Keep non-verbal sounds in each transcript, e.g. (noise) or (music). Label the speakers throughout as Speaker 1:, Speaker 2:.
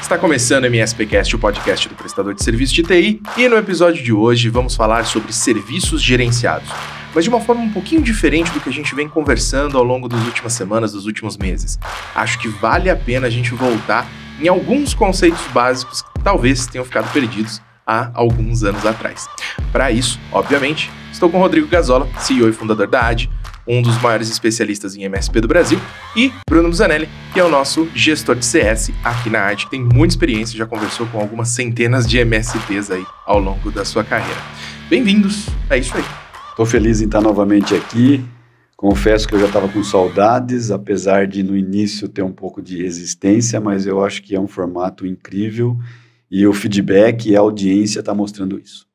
Speaker 1: Está começando o MSPcast, o podcast do prestador de serviço de TI, e no episódio de hoje vamos falar sobre serviços gerenciados, mas de uma forma um pouquinho diferente do que a gente vem conversando ao longo das últimas semanas, dos últimos meses. Acho que vale a pena a gente voltar em alguns conceitos básicos que talvez tenham ficado perdidos há alguns anos atrás. Para isso, obviamente, estou com Rodrigo Gazola, CEO e fundador da AD, um dos maiores especialistas em MSP do Brasil, e Bruno Busanelli, que é o nosso gestor de CS aqui na AD, que tem muita experiência, já conversou com algumas centenas de MSPs aí ao longo da sua carreira. Bem-vindos, é isso aí.
Speaker 2: Estou feliz em estar novamente aqui. Confesso que eu já estava com saudades, apesar de no início ter um pouco de resistência, mas eu acho que é um formato incrível e o feedback e a audiência está mostrando isso.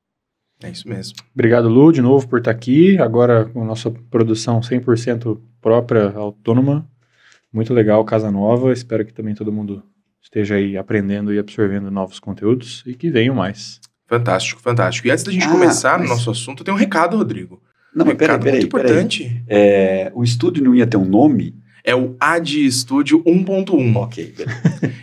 Speaker 1: É isso mesmo.
Speaker 3: Obrigado, Lu, de novo por estar aqui. Agora com nossa produção 100% própria, autônoma. Muito legal, Casa Nova. Espero que também todo mundo esteja aí aprendendo e absorvendo novos conteúdos e que venham mais.
Speaker 1: Fantástico, fantástico. E antes da gente ah, começar mas... no nosso assunto, tem um recado, Rodrigo.
Speaker 2: Não,
Speaker 1: um
Speaker 2: mas peraí, peraí.
Speaker 1: Muito importante.
Speaker 2: Peraí. É, o estúdio não ia ter um nome?
Speaker 1: É o Ad Studio 1.1.
Speaker 2: Ok,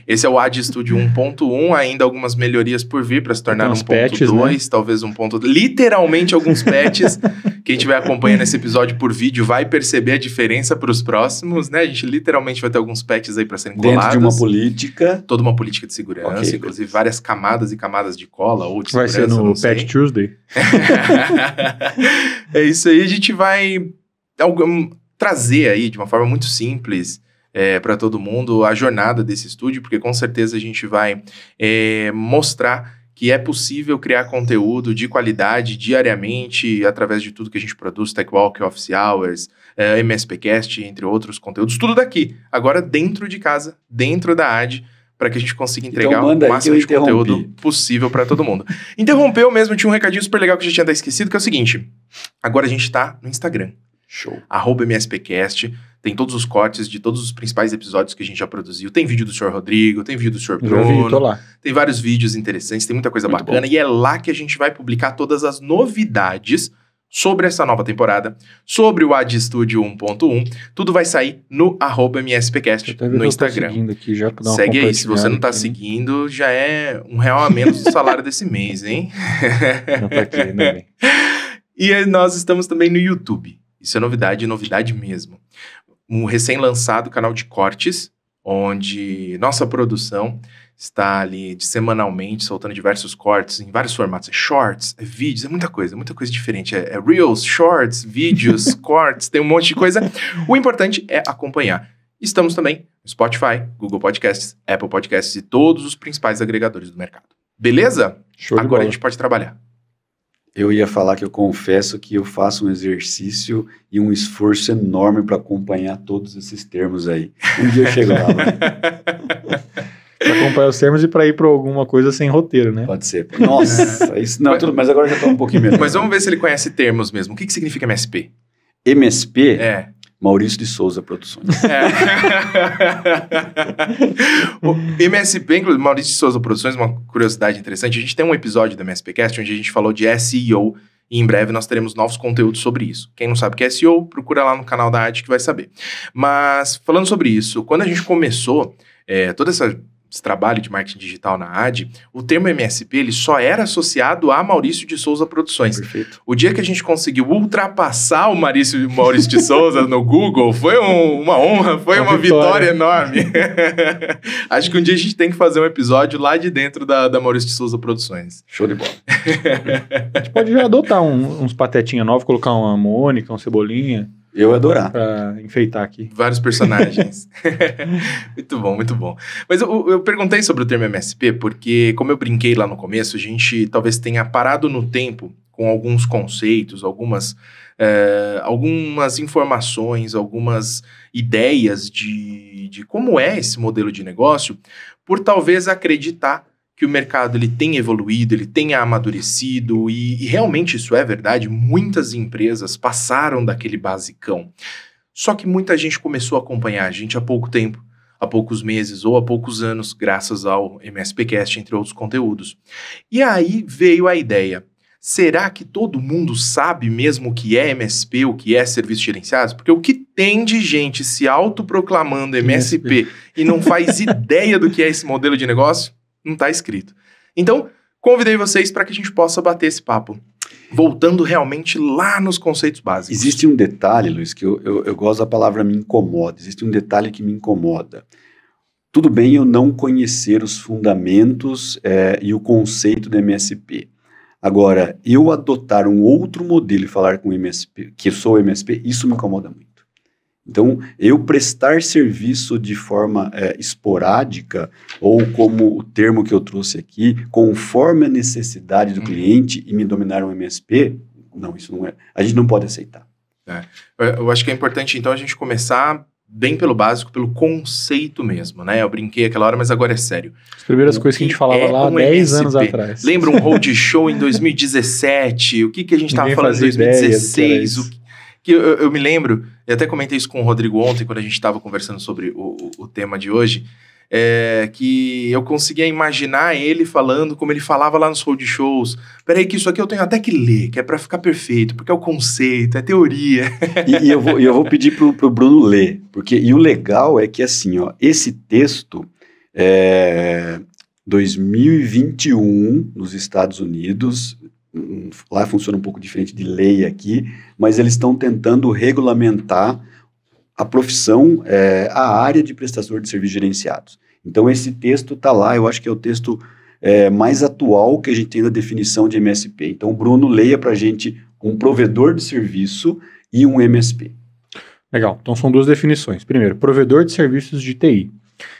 Speaker 1: Esse é o Ad Studio 1.1, ainda algumas melhorias por vir para se tornar 1.2, né? talvez um ponto, literalmente alguns patches. (laughs) Quem estiver acompanhando esse episódio por vídeo vai perceber a diferença para os próximos, né? A gente literalmente vai ter alguns patches aí para serem
Speaker 2: Dentro
Speaker 1: colados.
Speaker 2: Dentro de uma política.
Speaker 1: Toda uma política de segurança, okay, inclusive beleza. várias camadas e camadas de cola ou de
Speaker 3: vai
Speaker 1: segurança.
Speaker 3: Vai ser no Patch Tuesday. (laughs) (laughs)
Speaker 1: é isso aí, a gente vai trazer aí de uma forma muito simples é, para todo mundo a jornada desse estúdio, porque com certeza a gente vai é, mostrar que é possível criar conteúdo de qualidade diariamente através de tudo que a gente produz, TechWalk, Office Hours, é, MSPcast, entre outros conteúdos, tudo daqui, agora dentro de casa, dentro da AD, para que a gente consiga então entregar então, o máximo de conteúdo possível para todo mundo. Interrompeu mesmo, tinha um recadinho super legal que a gente tinha até esquecido, que é o seguinte, agora a gente está no Instagram.
Speaker 2: Show.
Speaker 1: Arroba MSPcast. Tem todos os cortes de todos os principais episódios que a gente já produziu. Tem vídeo do senhor Rodrigo, tem vídeo do senhor Bruno.
Speaker 3: Vi, tô lá.
Speaker 1: Tem vários vídeos interessantes, tem muita coisa Muito bacana. Bom. E é lá que a gente vai publicar todas as novidades sobre essa nova temporada, sobre o Ad Studio 1.1. Tudo vai sair no arroba MSPcast no Instagram.
Speaker 3: Aqui
Speaker 1: Segue aí, se você não está seguindo, já é um real a menos do salário desse mês, hein? (laughs)
Speaker 3: Não tá aqui, bem.
Speaker 1: E nós estamos também no YouTube. Isso é novidade, novidade mesmo. Um recém-lançado canal de cortes, onde nossa produção está ali de semanalmente soltando diversos cortes em vários formatos. É shorts, é vídeos, é muita coisa, muita coisa diferente. É, é reels, shorts, vídeos, (laughs) cortes, tem um monte de coisa. O importante é acompanhar. Estamos também no Spotify, Google Podcasts, Apple Podcasts e todos os principais agregadores do mercado. Beleza?
Speaker 3: Show
Speaker 1: Agora a gente pode trabalhar.
Speaker 2: Eu ia falar que eu confesso que eu faço um exercício e um esforço enorme para acompanhar todos esses termos aí. Um dia eu chego lá. (laughs)
Speaker 3: para acompanhar os termos e para ir para alguma coisa sem roteiro, né?
Speaker 2: Pode ser. Nossa, (laughs) isso não, tudo, mas agora já estou um pouquinho melhor.
Speaker 1: Mas vamos ver se ele conhece termos mesmo. O que, que significa MSP?
Speaker 2: MSP?
Speaker 1: É.
Speaker 2: Maurício de Souza Produções. É. (laughs)
Speaker 1: o MSP, inclusive, Maurício de Souza Produções, uma curiosidade interessante, a gente tem um episódio do MSPcast onde a gente falou de SEO e em breve nós teremos novos conteúdos sobre isso. Quem não sabe o que é SEO, procura lá no canal da Arte que vai saber. Mas, falando sobre isso, quando a gente começou é, toda essa trabalho de marketing digital na AD, o termo MSP ele só era associado a Maurício de Souza Produções.
Speaker 2: Perfeito.
Speaker 1: O dia que a gente conseguiu ultrapassar o Maurício, Maurício de Souza no Google foi um, uma honra, foi uma, uma vitória. vitória. enorme. (laughs) Acho que um dia a gente tem que fazer um episódio lá de dentro da, da Maurício de Souza Produções.
Speaker 2: Show de bola. (laughs)
Speaker 3: a gente pode já adotar um, uns patetinha novos, colocar uma Mônica, um Cebolinha.
Speaker 2: Eu adorar.
Speaker 3: Pra enfeitar aqui.
Speaker 1: Vários personagens. (laughs) muito bom, muito bom. Mas eu, eu, perguntei sobre o termo MSP porque, como eu brinquei lá no começo, a gente talvez tenha parado no tempo com alguns conceitos, algumas, é, algumas informações, algumas ideias de, de como é esse modelo de negócio, por talvez acreditar que o mercado ele tem evoluído, ele tem amadurecido e, e realmente isso é verdade. Muitas empresas passaram daquele basicão. Só que muita gente começou a acompanhar a gente há pouco tempo, há poucos meses ou há poucos anos, graças ao MSPcast, entre outros conteúdos. E aí veio a ideia: será que todo mundo sabe mesmo o que é MSP, o que é serviços gerenciados? Porque o que tem de gente se autoproclamando MSP, MSP. e não faz (laughs) ideia do que é esse modelo de negócio, não está escrito. Então, convidei vocês para que a gente possa bater esse papo. Voltando realmente lá nos conceitos básicos.
Speaker 2: Existe um detalhe, Luiz, que eu, eu, eu gosto da palavra me incomoda. Existe um detalhe que me incomoda. Tudo bem eu não conhecer os fundamentos é, e o conceito do MSP. Agora, eu adotar um outro modelo e falar com MSP, que sou MSP, isso me incomoda muito. Então, eu prestar serviço de forma é, esporádica, ou como o termo que eu trouxe aqui, conforme a necessidade do uhum. cliente e me dominar um MSP, não, isso não é. A gente não pode aceitar.
Speaker 1: É. Eu acho que é importante, então, a gente começar bem pelo básico, pelo conceito mesmo, né? Eu brinquei aquela hora, mas agora é sério.
Speaker 3: As primeiras o coisas que, que a gente falava é lá um 10 anos atrás.
Speaker 1: Lembra um road show em 2017? O que, que a gente estava falando em 2016? O que, que eu, eu, me lembro, eu até comentei isso com o Rodrigo ontem, quando a gente estava conversando sobre o, o, o tema de hoje é, que eu conseguia imaginar ele falando como ele falava lá nos road shows. Peraí, que isso aqui eu tenho até que ler, que é para ficar perfeito, porque é o conceito, é teoria.
Speaker 2: E, e eu, vou, eu vou pedir pro, pro Bruno ler, porque e o legal é que assim, ó, esse texto é 2021 nos Estados Unidos, lá funciona um pouco diferente de lei aqui, mas eles estão tentando regulamentar a profissão, é, a área de prestador de serviços gerenciados. Então, esse texto está lá, eu acho que é o texto é, mais atual que a gente tem na definição de MSP. Então, Bruno, leia para a gente um provedor de serviço e um MSP.
Speaker 3: Legal, então são duas definições. Primeiro, provedor de serviços de TI.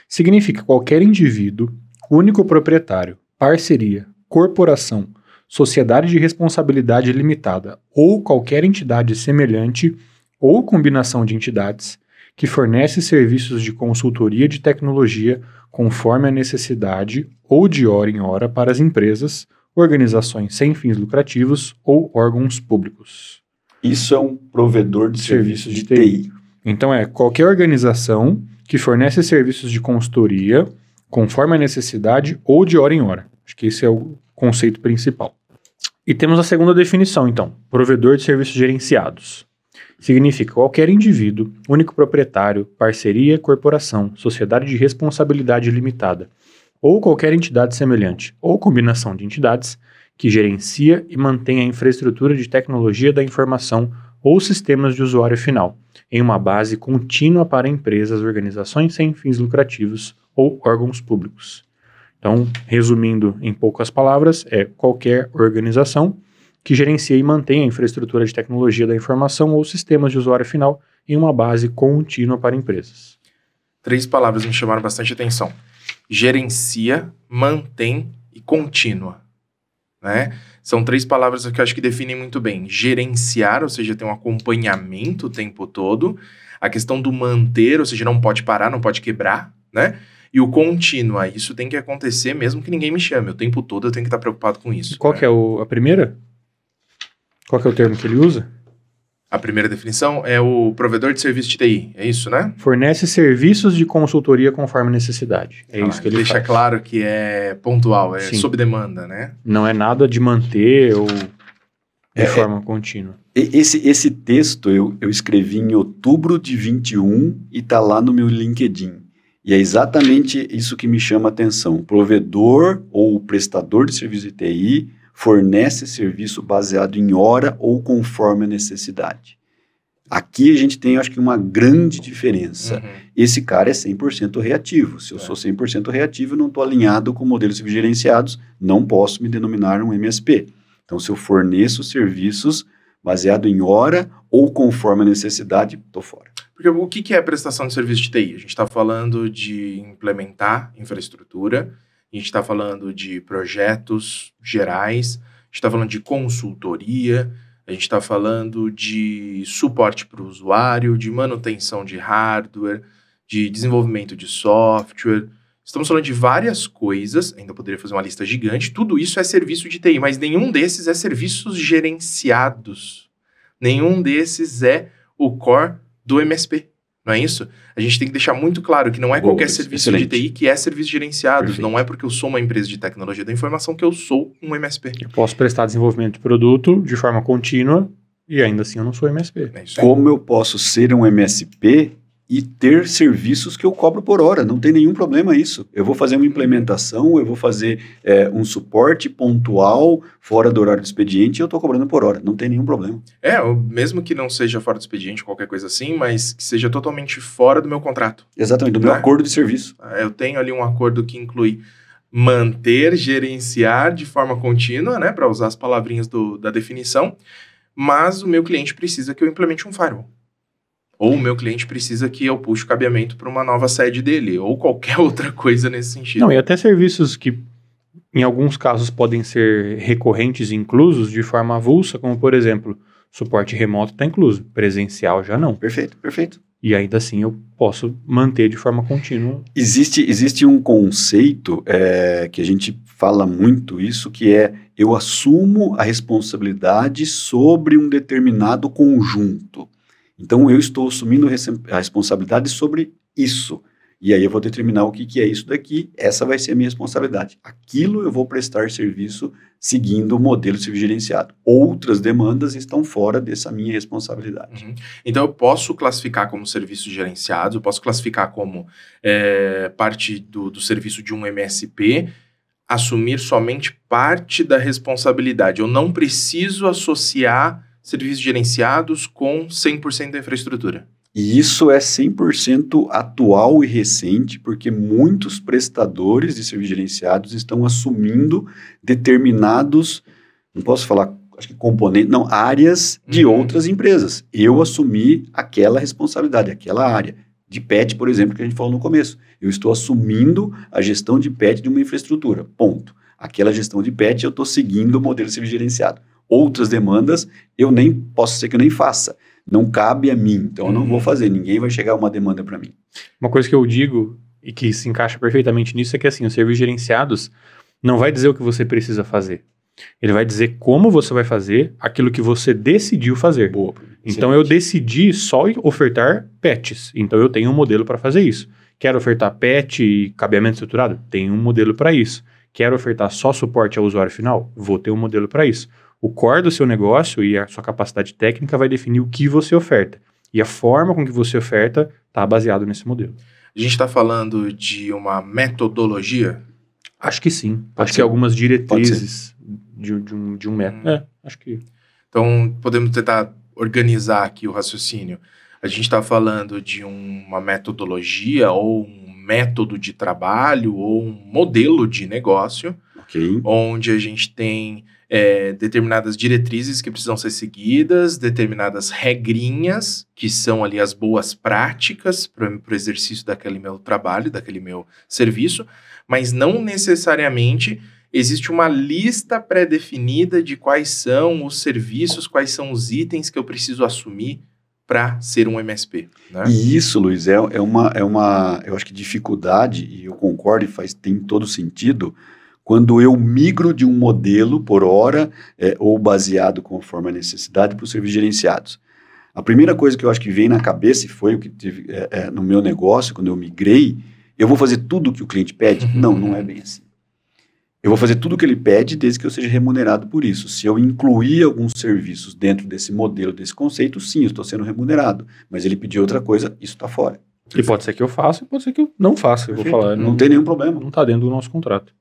Speaker 3: Significa qualquer indivíduo, único proprietário, parceria, corporação, sociedade de responsabilidade limitada ou qualquer entidade semelhante ou combinação de entidades que fornece serviços de consultoria de tecnologia conforme a necessidade ou de hora em hora para as empresas, organizações sem fins lucrativos ou órgãos públicos.
Speaker 2: Isso é um provedor de serviços, serviços de, TI. TI.
Speaker 3: Então é qualquer organização que fornece serviços de consultoria conforme a necessidade ou de hora em hora. Acho que esse é o conceito principal. E temos a segunda definição, então, provedor de serviços gerenciados significa qualquer indivíduo, único proprietário, parceria, corporação, sociedade de responsabilidade limitada, ou qualquer entidade semelhante, ou combinação de entidades, que gerencia e mantém a infraestrutura de tecnologia da informação ou sistemas de usuário final, em uma base contínua para empresas, organizações sem fins lucrativos ou órgãos públicos. Então, resumindo em poucas palavras, é qualquer organização que gerencia e mantém a infraestrutura de tecnologia da informação ou sistemas de usuário final em uma base contínua para empresas.
Speaker 1: Três palavras me chamaram bastante atenção: gerencia, mantém e contínua. Né? São três palavras que eu acho que definem muito bem. Gerenciar, ou seja, tem um acompanhamento o tempo todo. A questão do manter, ou seja, não pode parar, não pode quebrar, né? E o contínua, isso tem que acontecer mesmo que ninguém me chame. O tempo todo eu tenho que estar preocupado com isso.
Speaker 3: E qual
Speaker 1: né?
Speaker 3: que é o, a primeira? Qual que é o termo que ele usa?
Speaker 1: A primeira definição é o provedor de serviço de TI, é isso, né?
Speaker 3: Fornece serviços de consultoria conforme necessidade. É ah, isso que ele
Speaker 1: deixa
Speaker 3: faz.
Speaker 1: claro que é pontual, é Sim. sob demanda, né?
Speaker 3: Não é nada de manter ou de é, forma contínua.
Speaker 2: Esse, esse texto eu, eu escrevi em outubro de 21 e está lá no meu LinkedIn. E é exatamente isso que me chama a atenção. Provedor ou prestador de serviço de TI fornece serviço baseado em hora ou conforme a necessidade. Aqui a gente tem, acho que, uma grande diferença. Uhum. Esse cara é 100% reativo. Se eu é. sou 100% reativo, não estou alinhado com modelos gerenciados, não posso me denominar um MSP. Então, se eu forneço serviços baseado em hora ou conforme a necessidade, estou fora.
Speaker 1: Porque o que é prestação de serviço de TI? A gente está falando de implementar infraestrutura, a gente está falando de projetos gerais, a gente está falando de consultoria, a gente está falando de suporte para o usuário, de manutenção de hardware, de desenvolvimento de software. Estamos falando de várias coisas, ainda poderia fazer uma lista gigante. Tudo isso é serviço de TI, mas nenhum desses é serviços gerenciados. Nenhum desses é o core do MSP. Não é isso? A gente tem que deixar muito claro que não é
Speaker 2: Boa,
Speaker 1: qualquer serviço
Speaker 2: excelente.
Speaker 1: de TI que é serviço gerenciado.
Speaker 2: Perfeito.
Speaker 1: Não é porque eu sou uma empresa de tecnologia da informação que eu sou um MSP.
Speaker 3: Eu posso prestar desenvolvimento de produto de forma contínua e ainda assim eu não sou MSP.
Speaker 1: É.
Speaker 2: Como eu posso ser um MSP e ter serviços que eu cobro por hora? Não tem nenhum problema isso. Eu vou fazer uma implementação, eu vou fazer é, um suporte pontual fora do horário do expediente e eu estou cobrando por hora. Não tem nenhum problema.
Speaker 1: É, mesmo que não seja fora do expediente, qualquer coisa assim, mas que seja totalmente fora do meu contrato.
Speaker 2: Exatamente, do meu
Speaker 1: Né?
Speaker 2: acordo de serviço.
Speaker 1: Eu tenho ali um acordo que inclui manter, gerenciar de forma contínua, né, para usar as palavrinhas do- da definição, mas o meu cliente precisa que eu implemente um firewall. Ou o meu cliente precisa que eu puxe o cabeamento para uma nova sede dele, ou qualquer (laughs) outra coisa nesse sentido.
Speaker 3: Não, e até serviços que em alguns casos podem ser recorrentes e inclusos de forma avulsa, como por exemplo, suporte remoto está incluso, presencial já não.
Speaker 2: Perfeito, perfeito.
Speaker 3: E ainda assim eu posso manter de forma contínua.
Speaker 2: Existe, existe um conceito é, que a gente fala muito isso, que é eu assumo a responsabilidade sobre um determinado conjunto. Então eu estou assumindo a res- a responsabilidade sobre isso. E aí eu vou determinar o que, que é isso daqui, essa vai ser a minha responsabilidade. Aquilo eu vou prestar serviço seguindo o modelo de serviço gerenciado. Outras demandas estão fora dessa minha responsabilidade.
Speaker 1: Uhum. Então eu posso classificar como serviços gerenciados, eu posso classificar como é, parte do, do serviço de um MSP, assumir somente parte da responsabilidade. Eu não preciso associar serviços gerenciados com 100% da infraestrutura.
Speaker 2: E isso é 100% atual e recente, porque muitos prestadores de serviços gerenciados estão assumindo determinados, não posso falar, acho que componentes, não, áreas de
Speaker 1: Uhum.
Speaker 2: outras empresas. Eu assumi aquela responsabilidade, aquela área. De PET, por exemplo, que a gente falou no começo. Eu estou assumindo a gestão de PET de uma infraestrutura. Ponto. Aquela gestão de PET eu estou seguindo o modelo de serviço gerenciado. Outras demandas eu nem posso ser que eu nem faça não cabe a mim, então eu não
Speaker 1: Uhum.
Speaker 2: vou fazer, ninguém vai chegar uma demanda para mim.
Speaker 3: Uma coisa que eu digo e que se encaixa perfeitamente nisso é que assim, os serviços gerenciados não vai dizer o que você precisa fazer. Ele vai dizer como você vai fazer aquilo que você decidiu fazer.
Speaker 2: Boa.
Speaker 3: Então eu decidi só ofertar patches. Então eu tenho um modelo para fazer isso. Quero ofertar patch e cabeamento estruturado? Tenho um modelo para isso. Quero ofertar só suporte ao usuário final? Vou ter um modelo para isso. O core do seu negócio e a sua capacidade técnica vai definir o que você oferta. E a forma com que você oferta está baseado nesse modelo.
Speaker 1: A gente está falando de uma metodologia.
Speaker 3: Acho que sim.
Speaker 2: Pode
Speaker 3: acho
Speaker 2: ser.
Speaker 3: que algumas diretrizes de, de um, de um método.
Speaker 1: Hum.
Speaker 3: É, acho que.
Speaker 1: Então, podemos tentar organizar aqui o raciocínio. A gente está falando de uma metodologia ou um método de trabalho ou um modelo de negócio
Speaker 2: Ok.
Speaker 1: onde a gente tem é, determinadas diretrizes que precisam ser seguidas, determinadas regrinhas, que são ali as boas práticas para o exercício daquele meu trabalho, daquele meu serviço, mas não necessariamente existe uma lista pré-definida de quais são os serviços, quais são os itens que eu preciso assumir para ser um MSP. Né?
Speaker 2: E isso, Luiz, é, é, uma, é uma, eu acho que dificuldade, e eu concordo e faz, tem todo sentido, quando eu migro de um modelo por hora é, ou baseado conforme a necessidade para os serviços gerenciados. A primeira coisa que eu acho que vem na cabeça, e foi o que tive é, é, no meu negócio, quando eu migrei, eu vou fazer tudo o que o cliente pede?
Speaker 1: Uhum.
Speaker 2: Não, não é bem assim. Eu vou fazer tudo o que ele pede desde que eu seja remunerado por isso. Se eu incluir alguns serviços dentro desse modelo, desse conceito, sim, eu estou sendo remunerado. Mas ele pediu outra coisa, isso está fora.
Speaker 3: E pode ser que eu faça, e pode ser que eu não faça. Eu vou falar.
Speaker 2: não, tem nenhum problema.
Speaker 3: Não está dentro do nosso contrato.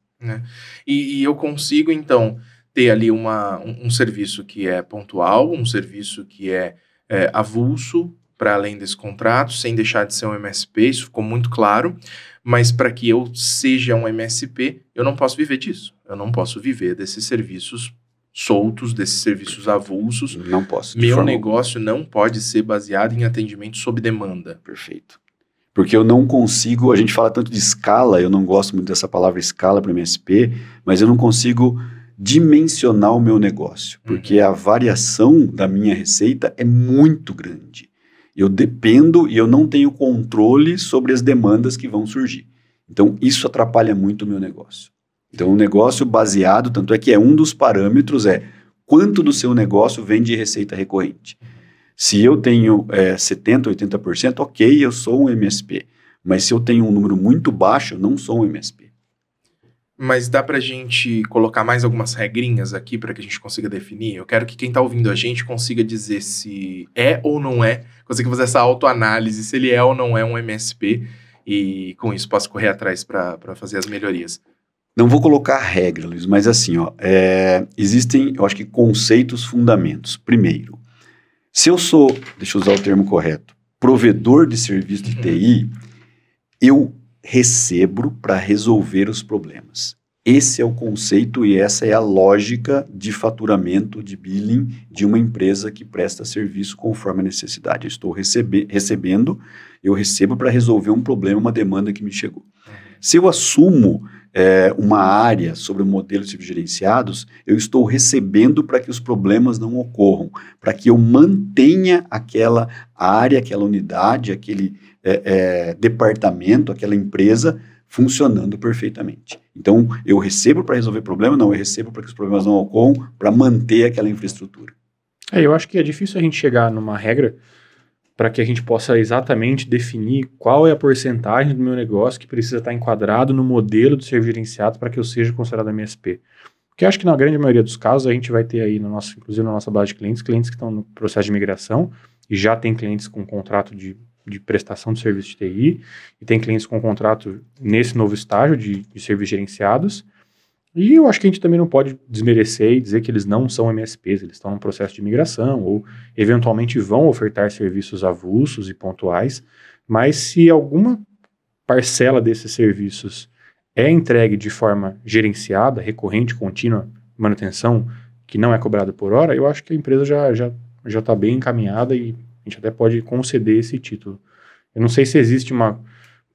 Speaker 1: E, e eu consigo, então, ter ali uma, um, um serviço que é pontual, um serviço que é, é avulso para além desse contrato, sem deixar de ser um MSP, isso ficou muito claro. Mas para que eu seja um MSP, eu não posso viver disso. Eu não posso viver desses serviços soltos, desses serviços avulsos.
Speaker 2: Não posso.
Speaker 1: Meu negócio não pode ser baseado em atendimento sob demanda.
Speaker 2: Perfeito. Porque eu não consigo, a gente fala tanto de escala, eu não gosto muito dessa palavra escala para MSP, mas eu não consigo dimensionar o meu negócio, porque a variação da minha receita é muito grande. Eu dependo e eu não tenho controle sobre as demandas que vão surgir. Então, isso atrapalha muito o meu negócio. Então, um negócio baseado, tanto é que é um dos parâmetros, é quanto do seu negócio vem de receita recorrente. Se eu tenho é, 70%, 80%, ok, eu sou um MSP. Mas se eu tenho um número muito baixo, eu não sou um MSP.
Speaker 1: Mas dá pra gente colocar mais algumas regrinhas aqui para que a gente consiga definir? Eu quero que quem tá ouvindo a gente consiga dizer se é ou não é, consiga fazer essa autoanálise, se ele é ou não é um MSP, e com isso possa correr atrás para fazer as melhorias.
Speaker 2: Não vou colocar regra, Luiz, mas assim, ó, é, existem, eu acho que conceitos, fundamentos. Primeiro, se eu sou, deixa eu usar o termo correto, provedor de serviço de TI, uhum. eu recebo para resolver os problemas. Esse é o conceito e essa é a lógica de faturamento, de billing de uma empresa que presta serviço conforme a necessidade. Eu estou recebe recebendo, eu recebo para resolver um problema, uma demanda que me chegou. Se eu assumo é, uma área sobre o modelo de gerenciados, eu estou recebendo para que os problemas não ocorram, para que eu mantenha aquela área, aquela unidade, aquele é, é, departamento, aquela empresa funcionando perfeitamente. Então, eu recebo para resolver problema? Não, eu recebo para que os problemas não ocorram, para manter aquela infraestrutura.
Speaker 3: É, eu acho que é difícil a gente chegar numa regra para que a gente possa exatamente definir qual é a porcentagem do meu negócio que precisa estar enquadrado no modelo de ser gerenciado para que eu seja considerado MSP. Porque acho que na grande maioria dos casos a gente vai ter aí, no nosso, inclusive na nossa base de clientes, clientes que estão no processo de migração e já tem clientes com contrato de de prestação de serviço de TI e tem clientes com contrato nesse novo estágio de, de serviços gerenciados. E eu acho que a gente também não pode desmerecer e dizer que eles não são MSPs, eles estão no processo de migração ou eventualmente vão ofertar serviços avulsos e pontuais, mas se alguma parcela desses serviços é entregue de forma gerenciada, recorrente, contínua, manutenção, que não é cobrada por hora, eu acho que a empresa já já já está bem encaminhada e a gente até pode conceder esse título. Eu não sei se existe uma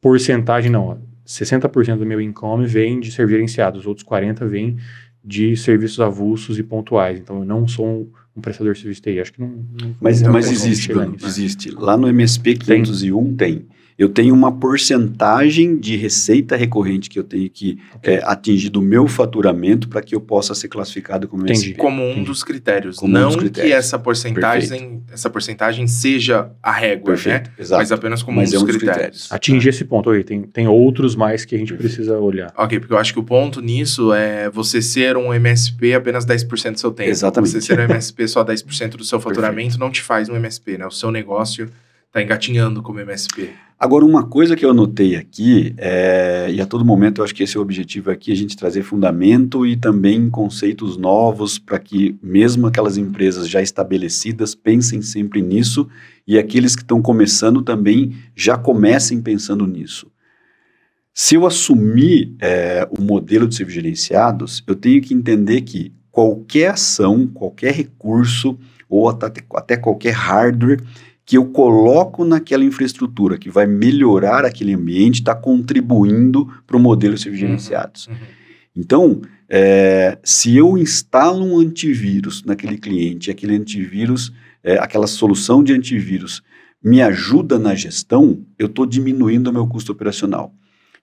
Speaker 3: porcentagem, não. 60% do meu income vem de ser gerenciado, os outros 40% vem de serviços avulsos e pontuais. Então, eu não sou um, um prestador de serviço de TI. Acho que não. não
Speaker 2: mas não mas existe, Bruno, existe. Lá no MSP 501 tem. tem eu tenho uma porcentagem de receita recorrente que eu tenho que okay. é, atingir do meu faturamento para que eu possa ser classificado como
Speaker 1: Entendi. MSP. Como um Entendi. dos critérios. Como não um dos critérios. que essa porcentagem, essa porcentagem seja a régua, né? Exato. Mas apenas como Mas um, é dos, um dos critérios. critérios.
Speaker 3: Atingir esse ponto aí. Tem, tem outros mais que a gente Perfeito. precisa olhar.
Speaker 1: Ok, porque eu acho que o ponto nisso é você ser um MSP apenas 10% do seu tempo.
Speaker 2: Exatamente.
Speaker 1: Você ser um MSP só 10% do seu (laughs) faturamento Perfeito. não te faz um MSP, né? O seu negócio está engatinhando como MSP.
Speaker 2: Agora, uma coisa que eu notei aqui, é, e a todo momento eu acho que esse é o objetivo aqui, a gente trazer fundamento e também conceitos novos para que mesmo aquelas empresas já estabelecidas pensem sempre nisso e aqueles que estão começando também já comecem pensando nisso. Se eu assumir é, o modelo de serviços gerenciados, eu tenho que entender que qualquer ação, qualquer recurso ou até, até qualquer hardware que eu coloco naquela infraestrutura que vai melhorar aquele ambiente, está contribuindo para o modelo de uhum, gerenciados. Uhum. Então, é, se eu instalo um antivírus naquele cliente, aquele antivírus, é, aquela solução de antivírus me ajuda na gestão, eu estou diminuindo o meu custo operacional.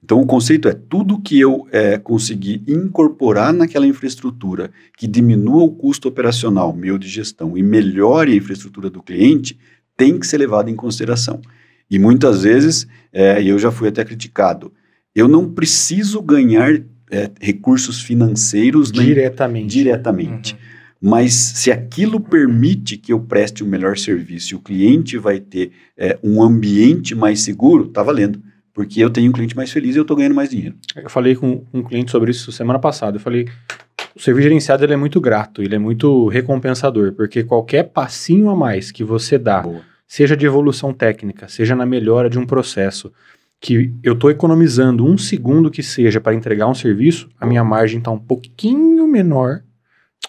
Speaker 2: Então, o conceito é tudo que eu é, conseguir incorporar naquela infraestrutura que diminua o custo operacional meu de gestão e melhore a infraestrutura do cliente, tem que ser levado em consideração. E muitas vezes, é, eu já fui até criticado, eu não preciso ganhar é, recursos financeiros
Speaker 3: diretamente.
Speaker 2: diretamente. Uhum. Mas se aquilo permite que eu preste um melhor serviço e o cliente vai ter é, um ambiente mais seguro, está valendo. Porque eu tenho um cliente mais feliz e eu estou ganhando mais dinheiro.
Speaker 3: Eu falei com um cliente sobre isso semana passada. Eu falei, o serviço gerenciado ele é muito grato, ele é muito recompensador, porque qualquer passinho a mais que você dá Boa seja de evolução técnica, seja na melhora de um processo, que eu estou economizando um segundo que seja para entregar um serviço, a minha margem está um pouquinho menor,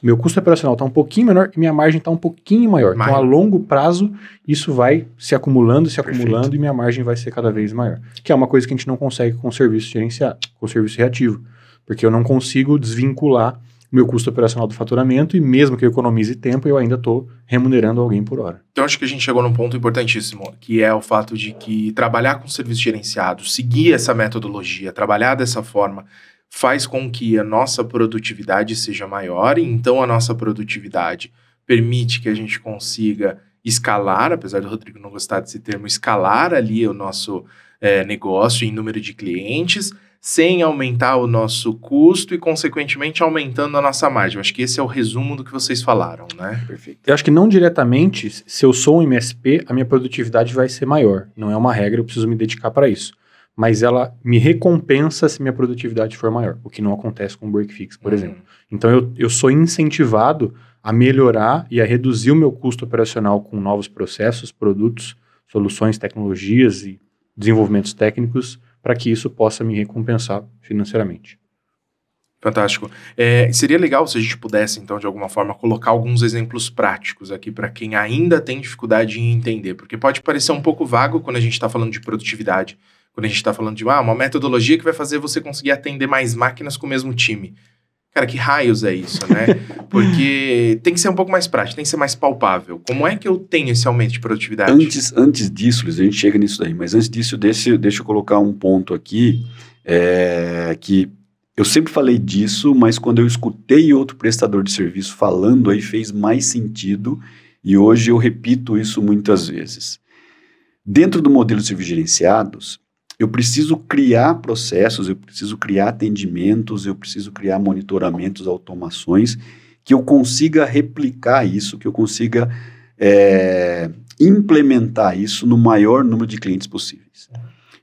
Speaker 3: meu custo operacional está um pouquinho menor e minha margem está um pouquinho maior. maior. Então, a longo prazo, isso vai se acumulando, se Perfeito. acumulando e minha margem vai ser cada vez maior. Que é uma coisa que a gente não consegue com o serviço gerenciado, com o serviço reativo, porque eu não consigo desvincular meu custo operacional do faturamento e mesmo que eu economize tempo, eu ainda estou remunerando alguém por hora.
Speaker 1: Então acho que a gente chegou num ponto importantíssimo, que é o fato de que trabalhar com serviço gerenciado, seguir essa metodologia, trabalhar dessa forma, faz com que a nossa produtividade seja maior e então a nossa produtividade permite que a gente consiga escalar, apesar do Rodrigo não gostar desse termo, escalar ali o nosso é, negócio em número de clientes, sem aumentar o nosso custo e, consequentemente, aumentando a nossa margem. Eu acho que esse é o resumo do que vocês falaram, né?
Speaker 3: Perfeito. Eu acho que não diretamente, se eu sou um MSP, a minha produtividade vai ser maior. Não é uma regra, eu preciso me dedicar para isso. Mas ela me recompensa se minha produtividade for maior, o que não acontece com o break fix, por uhum. exemplo. Então eu, eu sou incentivado a melhorar e a reduzir o meu custo operacional com novos processos, produtos, soluções, tecnologias e desenvolvimentos técnicos para que isso possa me recompensar financeiramente.
Speaker 1: Fantástico. É, seria legal se a gente pudesse, então, de alguma forma, colocar alguns exemplos práticos aqui para quem ainda tem dificuldade em entender, porque pode parecer um pouco vago quando a gente está falando de produtividade, quando a gente está falando de ah, uma metodologia que vai fazer você conseguir atender mais máquinas com o mesmo time. Cara, que raios é isso, né? (laughs) Porque tem que ser um pouco mais prático, tem que ser mais palpável. Como é que eu tenho esse aumento de produtividade?
Speaker 2: Antes, antes disso, Luiz, a gente chega nisso daí, mas antes disso, deixa, deixa eu colocar um ponto aqui, é, que eu sempre falei disso, mas quando eu escutei outro prestador de serviço falando, aí fez mais sentido, e hoje eu repito isso muitas vezes. Dentro do modelo de serviços gerenciados, eu preciso criar processos, eu preciso criar atendimentos, eu preciso criar monitoramentos, automações, que eu consiga replicar isso, que eu consiga é, implementar isso no maior número de clientes possíveis.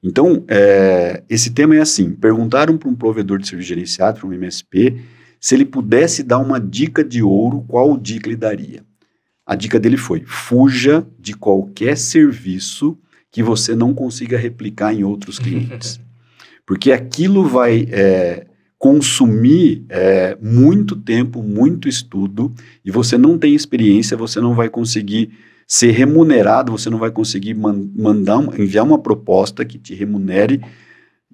Speaker 2: Então, é, esse tema é assim: perguntaram para um provedor de serviço gerenciado, para um MSP, se ele pudesse dar uma dica de ouro, qual dica ele daria? A dica dele foi: fuja de qualquer serviço que você não consiga replicar em outros (laughs) clientes. Porque aquilo vai é, consumir é, muito tempo, muito estudo, e você não tem experiência, você não vai conseguir ser remunerado, você não vai conseguir man mandar, enviar uma proposta que te remunere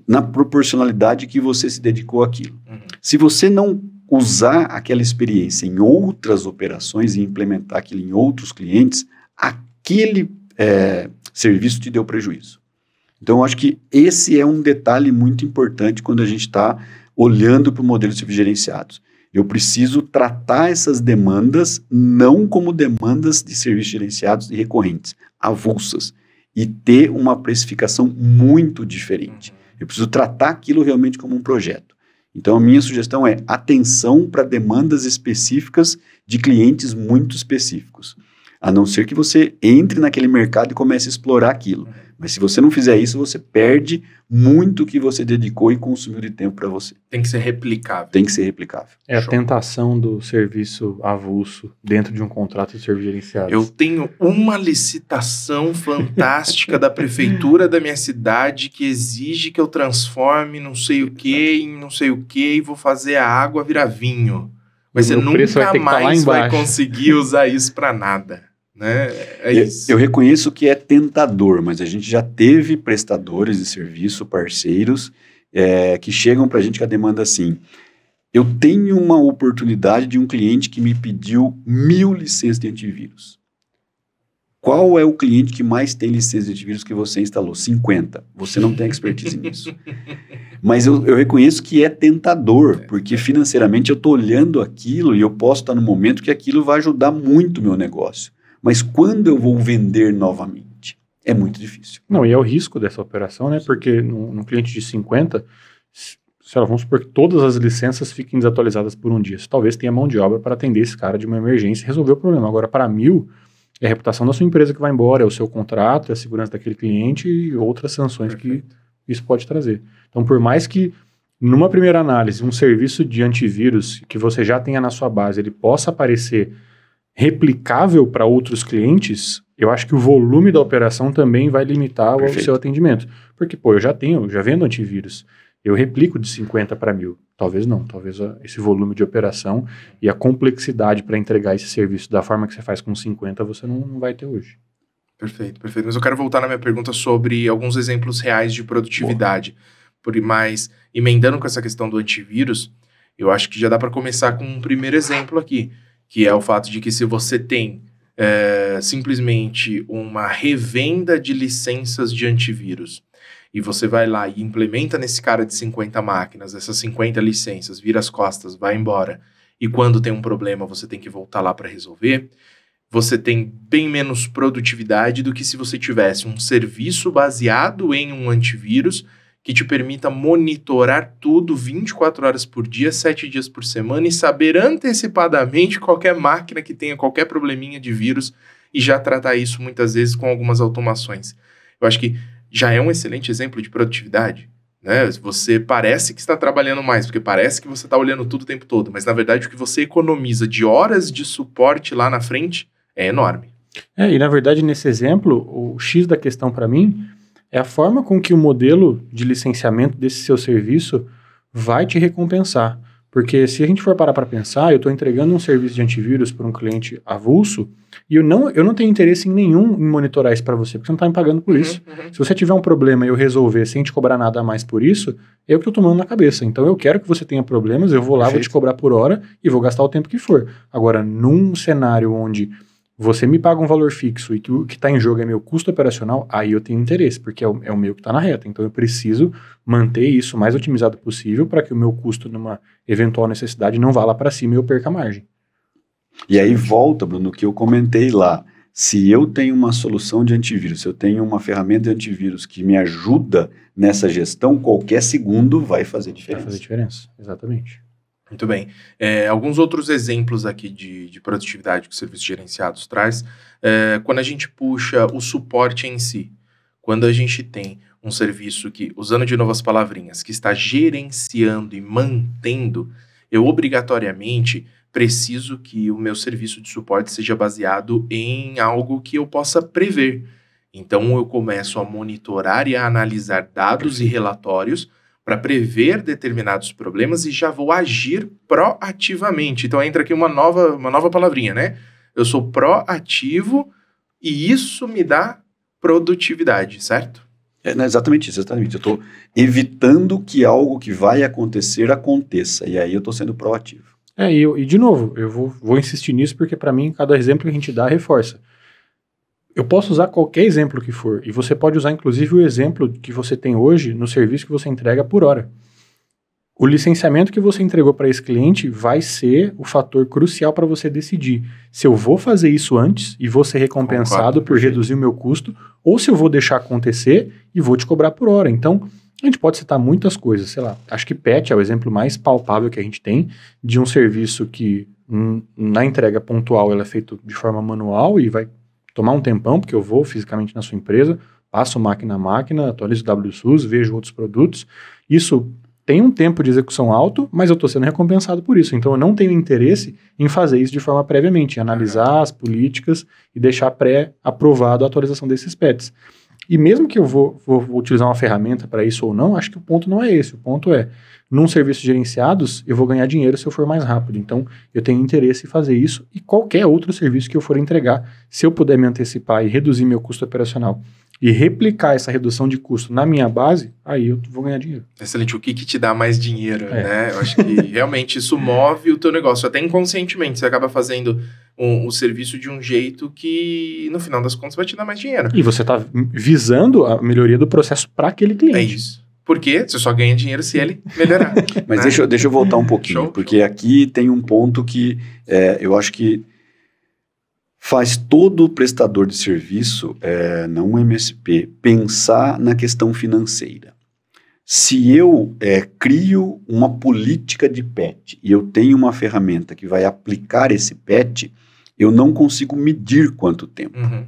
Speaker 2: na proporcionalidade que você se dedicou àquilo. Uhum. Se você não usar aquela experiência em outras operações e implementar aquilo em outros clientes, aquele é, serviço te deu prejuízo. Então, acho que esse é um detalhe muito importante quando a gente está olhando para o modelo de serviços gerenciados. Eu preciso tratar essas demandas não como demandas de serviços gerenciados e recorrentes, avulsas, e ter uma precificação muito diferente. Eu preciso tratar aquilo realmente como um projeto. Então, a minha sugestão é atenção para demandas específicas de clientes muito específicos. A não ser que você entre naquele mercado e comece a explorar aquilo. Mas se você não fizer isso, você perde muito que você dedicou e consumiu de tempo para você.
Speaker 1: Tem que ser replicável.
Speaker 2: Tem que ser replicável.
Speaker 3: É Show. a tentação do serviço avulso dentro de um contrato de serviço gerenciado.
Speaker 1: Eu tenho uma licitação fantástica da prefeitura da minha cidade que exige que eu transforme não sei o que em não sei o que e vou fazer a água virar vinho. Mas você nunca vai mais vai conseguir usar isso para nada. Né? É.
Speaker 2: Eu, eu, reconheço que é tentador, mas a gente já teve prestadores de serviço, parceiros, é, que chegam para a gente com a demanda assim: eu tenho uma oportunidade de um cliente que me pediu mil licenças de antivírus. Qual é o cliente que mais tem licença de antivírus que você instalou? 50. Você não tem expertise nisso. (laughs) Mas eu, eu, reconheço que é tentador, porque financeiramente eu estou olhando aquilo e eu posso estar no momento que aquilo vai ajudar muito o meu negócio. Mas quando eu vou vender novamente? É muito difícil.
Speaker 3: Não, e é o risco dessa operação, né? Porque num, cliente de 50, sei lá, vamos supor que todas as licenças fiquem desatualizadas por um dia. Você talvez tenha mão de obra para atender esse cara de uma emergência e resolver o problema. Agora, para mil, é a reputação da sua empresa que vai embora, é o seu contrato, é a segurança daquele cliente e outras sanções Perfeito. que isso pode trazer. Então, por mais que numa primeira análise, um serviço de antivírus que você já tenha na sua base, ele possa aparecer replicável para outros clientes, eu acho que o volume da operação também vai limitar Perfeito. o seu atendimento. Porque, pô, eu já tenho, já vendo antivírus. Eu replico de 50 para mil. Talvez não, talvez esse volume de operação e a complexidade para entregar esse serviço da forma que você faz com 50 você não, não, vai ter hoje.
Speaker 1: Perfeito, perfeito. Mas eu quero voltar na minha pergunta sobre alguns exemplos reais de produtividade. Por mais emendando com essa questão do antivírus, eu acho que já dá para começar com um primeiro exemplo aqui que é o fato de que se você tem é, simplesmente uma revenda de licenças de antivírus e você vai lá e implementa nesse cara de 50 máquinas, essas 50 licenças, vira as costas, vai embora, e quando tem um problema você tem que voltar lá para resolver, você tem bem menos produtividade do que se você tivesse um serviço baseado em um antivírus que te permita monitorar tudo 24 horas por dia, 7 dias por semana e saber antecipadamente qualquer máquina que tenha qualquer probleminha de vírus e já tratar isso muitas vezes com algumas automações. Eu acho que já é um excelente exemplo de produtividade. Né? Você parece que está trabalhando mais, porque parece que você está olhando tudo o tempo todo, mas na verdade o que você economiza de horas de suporte lá na frente é enorme.
Speaker 3: É, e na verdade, nesse exemplo, o X da questão para mim é a forma com que o modelo de licenciamento desse seu serviço vai te recompensar. Porque se a gente for parar para pensar, eu estou entregando um serviço de antivírus para um cliente avulso e eu não, eu não tenho interesse em nenhum em monitorar isso para você, porque você não está me pagando por uhum, isso. Uhum. Se você tiver um problema e eu resolver sem te cobrar nada a mais por isso, eu que estou tomando na cabeça. Então eu quero que você tenha problemas, eu vou lá, Perfeito. vou te cobrar por hora e vou gastar o tempo que for. Agora, num cenário onde você me paga um valor fixo e que o que está em jogo é meu custo operacional, aí eu tenho interesse, porque é o, é o meu que está na reta. Então eu preciso manter isso o mais otimizado possível para que o meu custo numa eventual necessidade não vá lá para cima e eu perca margem.
Speaker 2: E aí volta, Bruno, que eu comentei lá. Se eu tenho uma solução de antivírus, se eu tenho uma ferramenta de antivírus que me ajuda nessa gestão, qualquer segundo vai fazer diferença.
Speaker 3: Vai fazer diferença, exatamente.
Speaker 1: Muito bem. É, alguns outros exemplos aqui de, de produtividade que os serviços gerenciados traz. É, quando a gente puxa o suporte em si, quando a gente tem um serviço que, usando de novo as palavrinhas, que está gerenciando e mantendo, eu obrigatoriamente preciso que o meu serviço de suporte seja baseado em algo que eu possa prever. Então eu começo a monitorar e a analisar dados e relatórios para prever determinados problemas e já vou agir proativamente. Então entra aqui uma nova, uma nova palavrinha, né? Eu sou proativo e isso me dá produtividade, certo?
Speaker 2: É exatamente isso, exatamente. Eu estou evitando que algo que vai acontecer aconteça. E aí eu estou sendo proativo.
Speaker 3: É, e, eu, e de novo, eu vou, vou insistir nisso porque para mim cada exemplo que a gente dá reforça. Eu posso usar qualquer exemplo que for, e você pode usar inclusive o exemplo que você tem hoje no serviço que você entrega por hora. O licenciamento que você entregou para esse cliente vai ser o fator crucial para você decidir se eu vou fazer isso antes e vou ser recompensado Concordo, por reduzir o meu custo, ou se eu vou deixar acontecer e vou te cobrar por hora. Então, a gente pode citar muitas coisas, sei lá. Acho que PET é o exemplo mais palpável que a gente tem de um serviço que na entrega pontual ela é feito de forma manual e vai tomar um tempão, porque eu vou fisicamente na sua empresa, passo máquina a máquina, atualizo o WSUS, vejo outros produtos. Isso tem um tempo de execução alto, mas eu estou sendo recompensado por isso. Então eu não tenho interesse em fazer isso de forma previamente, analisar as políticas e deixar pré-aprovado a atualização desses PETs. E mesmo que eu vou, vou, vou utilizar uma ferramenta para isso ou não, acho que o ponto não é esse. O ponto é, num serviço gerenciados, eu vou ganhar dinheiro se eu for mais rápido. Então, eu tenho interesse em fazer isso e qualquer outro serviço que eu for entregar, se eu puder me antecipar e reduzir meu custo operacional e replicar essa redução de custo na minha base, aí eu vou ganhar dinheiro.
Speaker 1: Excelente. O que, que te dá mais dinheiro, é. né? Eu acho que (laughs) realmente isso move o teu negócio. Até inconscientemente, você acaba fazendo um, o serviço de um jeito que, no final das contas, vai te dar mais dinheiro.
Speaker 3: E você está visando a melhoria do processo para aquele cliente. É
Speaker 1: isso. Porque você só ganha dinheiro se ele melhorar. (laughs)
Speaker 2: Mas né? deixa, eu, deixa eu voltar um pouquinho, show, porque aqui tem um ponto que é, eu acho que faz todo prestador de serviço, é, não MSP, pensar na questão financeira. Se eu é, crio uma política de PET e eu tenho uma ferramenta que vai aplicar esse PET, eu não consigo medir quanto tempo. Uhum.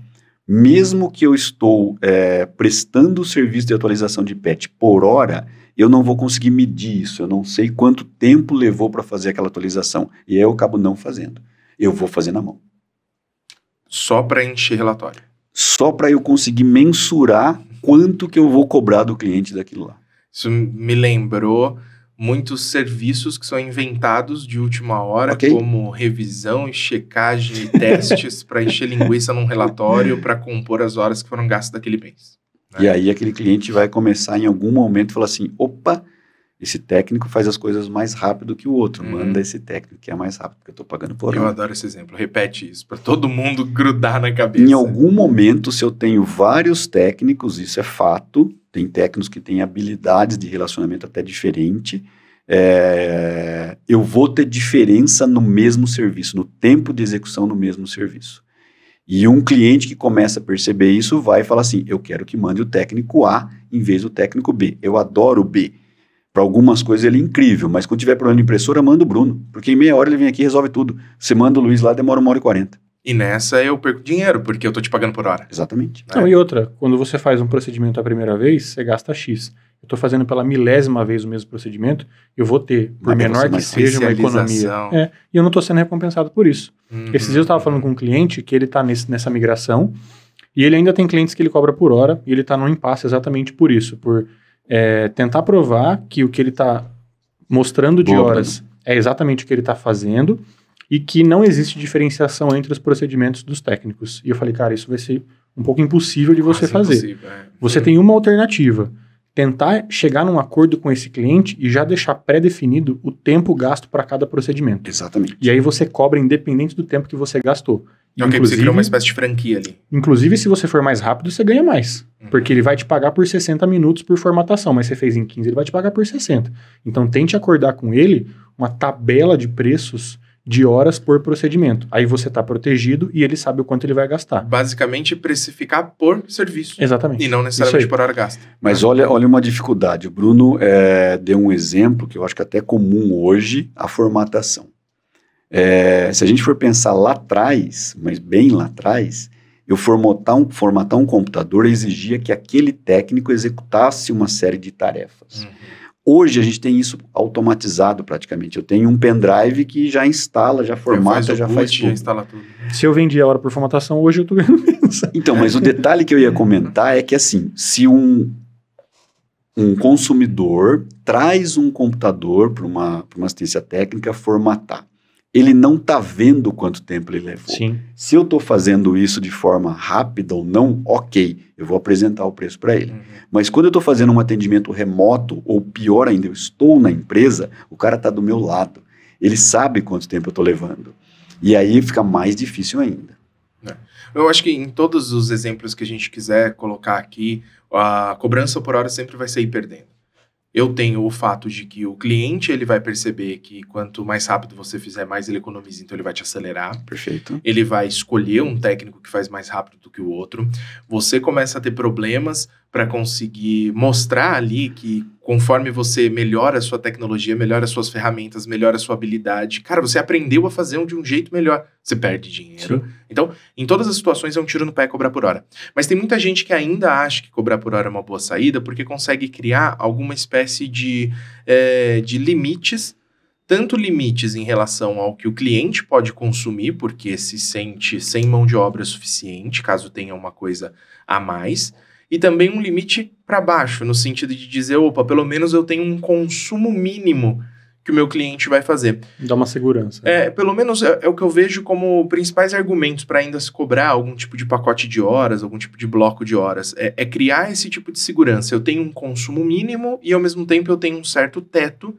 Speaker 2: Mesmo que eu estou é, prestando o serviço de atualização de PET por hora, eu não vou conseguir medir isso. Eu não sei quanto tempo levou para fazer aquela atualização. E aí eu acabo não fazendo. Eu vou fazer na mão.
Speaker 1: Só para encher relatório.
Speaker 2: Só para eu conseguir mensurar quanto que eu vou cobrar do cliente daquilo lá.
Speaker 1: Isso me lembrou muitos serviços que são inventados de última hora, okay. como revisão, checagem e (laughs) testes para encher linguiça num relatório para compor as horas que foram gastas daquele mês.
Speaker 2: Né? E aí aquele cliente vai começar em algum momento e falar assim, opa, esse técnico faz as coisas mais rápido que o outro. Uhum. Manda esse técnico que é mais rápido, porque eu estou pagando por
Speaker 1: Eu hora. adoro esse exemplo. Repete isso para todo mundo grudar na cabeça.
Speaker 2: Em algum momento, se eu tenho vários técnicos, isso é fato. Tem técnicos que têm habilidades de relacionamento até diferente. É, eu vou ter diferença no mesmo serviço, no tempo de execução no mesmo serviço. E um cliente que começa a perceber isso vai falar assim: eu quero que mande o técnico A em vez do técnico B. Eu adoro o B. Para algumas coisas ele é incrível, mas quando tiver problema de impressora, manda o Bruno. Porque em meia hora ele vem aqui e resolve tudo. Você manda o Luiz lá, demora uma hora e quarenta.
Speaker 1: E nessa eu perco dinheiro, porque eu tô te pagando por hora.
Speaker 2: Exatamente.
Speaker 3: Não, e outra, quando você faz um procedimento a primeira vez, você gasta X. Eu estou fazendo pela milésima vez o mesmo procedimento, eu vou ter, por
Speaker 2: Mas
Speaker 3: menor
Speaker 2: você
Speaker 3: que seja, uma economia. É, e eu não estou sendo recompensado por isso.
Speaker 1: Uhum.
Speaker 3: Esses dias eu estava falando com um cliente que ele está nessa migração e ele ainda tem clientes que ele cobra por hora e ele está num impasse exatamente por isso, por é, tentar provar que o que ele está mostrando de
Speaker 2: Boa,
Speaker 3: horas é exatamente o que ele está fazendo e que não existe diferenciação entre os procedimentos dos técnicos. E eu falei, cara, isso vai ser um pouco impossível de você
Speaker 1: Quase
Speaker 3: fazer.
Speaker 1: é.
Speaker 3: Você tem uma alternativa. Tentar chegar num acordo com esse cliente e já deixar pré-definido o tempo gasto para cada procedimento.
Speaker 2: Exatamente.
Speaker 3: E aí você cobra independente do tempo que você gastou.
Speaker 1: Então, que você cria uma espécie de franquia ali.
Speaker 3: inclusive, se você for mais rápido, você ganha mais.
Speaker 1: Uhum.
Speaker 3: Porque ele vai te pagar por 60 minutos por formatação, mas você fez em 15, ele vai te pagar por 60. Então, tente acordar com ele uma tabela de preços de horas por procedimento. Aí você está protegido e ele sabe o quanto ele vai gastar.
Speaker 1: Basicamente, precificar por serviço.
Speaker 3: Exatamente.
Speaker 1: E não necessariamente por hora gasta.
Speaker 2: Mas olha, olha uma dificuldade. O Bruno é, deu um exemplo que eu acho que até é comum hoje, a formatação. É, se a gente for pensar lá atrás, mas bem lá atrás, eu formatar um, formatar um computador exigia que aquele técnico executasse uma série de tarefas.
Speaker 1: Uhum.
Speaker 2: Hoje a gente tem isso automatizado praticamente. Eu tenho um pendrive que já instala, já formata, já
Speaker 1: boot,
Speaker 2: faz
Speaker 1: já
Speaker 2: tudo.
Speaker 1: instala tudo.
Speaker 3: Se eu vendi a hora por formatação, hoje eu tô ganhando (laughs) menos.
Speaker 2: Então, mas o detalhe que eu ia comentar é que assim, se um, um consumidor traz um computador para uma, pra uma assistência técnica formatar, ele não está vendo quanto tempo ele levou.
Speaker 3: Sim.
Speaker 2: Se eu estou fazendo isso de forma rápida ou não, ok, eu vou apresentar o preço para ele.
Speaker 1: Uhum.
Speaker 2: Mas quando eu estou fazendo um atendimento remoto, ou pior ainda, eu estou na empresa, o cara está do meu lado. Ele sabe quanto tempo eu estou levando. E aí fica mais difícil ainda.
Speaker 1: Eu acho que em todos os exemplos que a gente quiser colocar aqui, a cobrança por hora sempre vai sair perdendo. Eu tenho o fato de que o cliente ele vai perceber que quanto mais rápido você fizer, mais ele economiza, então ele vai te acelerar.
Speaker 2: Perfeito?
Speaker 1: Ele vai escolher um técnico que faz mais rápido do que o outro. Você começa a ter problemas para conseguir mostrar ali que conforme você melhora a sua tecnologia, melhora as suas ferramentas, melhora a sua habilidade, cara, você aprendeu a fazer um de um jeito melhor. Você perde dinheiro. Então, em todas as situações é um tiro no pé cobrar por hora. Mas tem muita gente que ainda acha que cobrar por hora é uma boa saída porque consegue criar alguma espécie de, eh, de limites, tanto limites em relação ao que o cliente pode consumir, porque se sente sem mão de obra suficiente, caso tenha uma coisa a mais, e também um limite para baixo, no sentido de dizer, opa, pelo menos eu tenho um consumo mínimo que o meu cliente vai fazer.
Speaker 3: Dá uma segurança.
Speaker 1: É, pelo menos é, é o que eu vejo como principais argumentos para ainda se cobrar algum tipo de pacote de horas, algum tipo de bloco de horas. É, é criar esse tipo de segurança. Eu tenho um consumo mínimo e ao mesmo tempo eu tenho um certo teto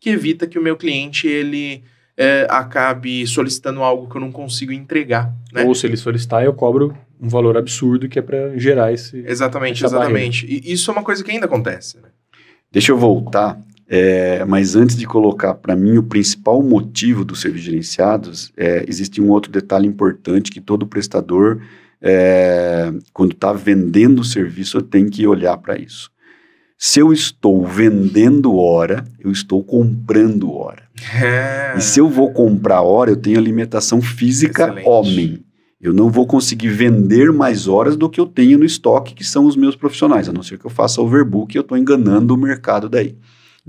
Speaker 1: que evita que o meu cliente ele é, acabe solicitando algo que eu não consigo entregar. Né?
Speaker 3: Ou se ele solicitar, eu cobro um valor absurdo que é para gerar esse.
Speaker 1: Exatamente, exatamente. E isso é uma coisa que ainda acontece. Né?
Speaker 2: Deixa eu voltar, é, mas antes de colocar para mim o principal motivo dos serviços gerenciados, é, existe um outro detalhe importante que todo prestador, é, quando está vendendo o serviço, tem que olhar para isso. Se eu estou vendendo hora, eu estou comprando hora.
Speaker 1: É.
Speaker 2: E se eu vou comprar hora, eu tenho a limitação física
Speaker 1: Excelente.
Speaker 2: homem. Eu não vou conseguir vender mais horas do que eu tenho no estoque, que são os meus profissionais, a não ser que eu faça overbook e eu estou enganando o mercado daí.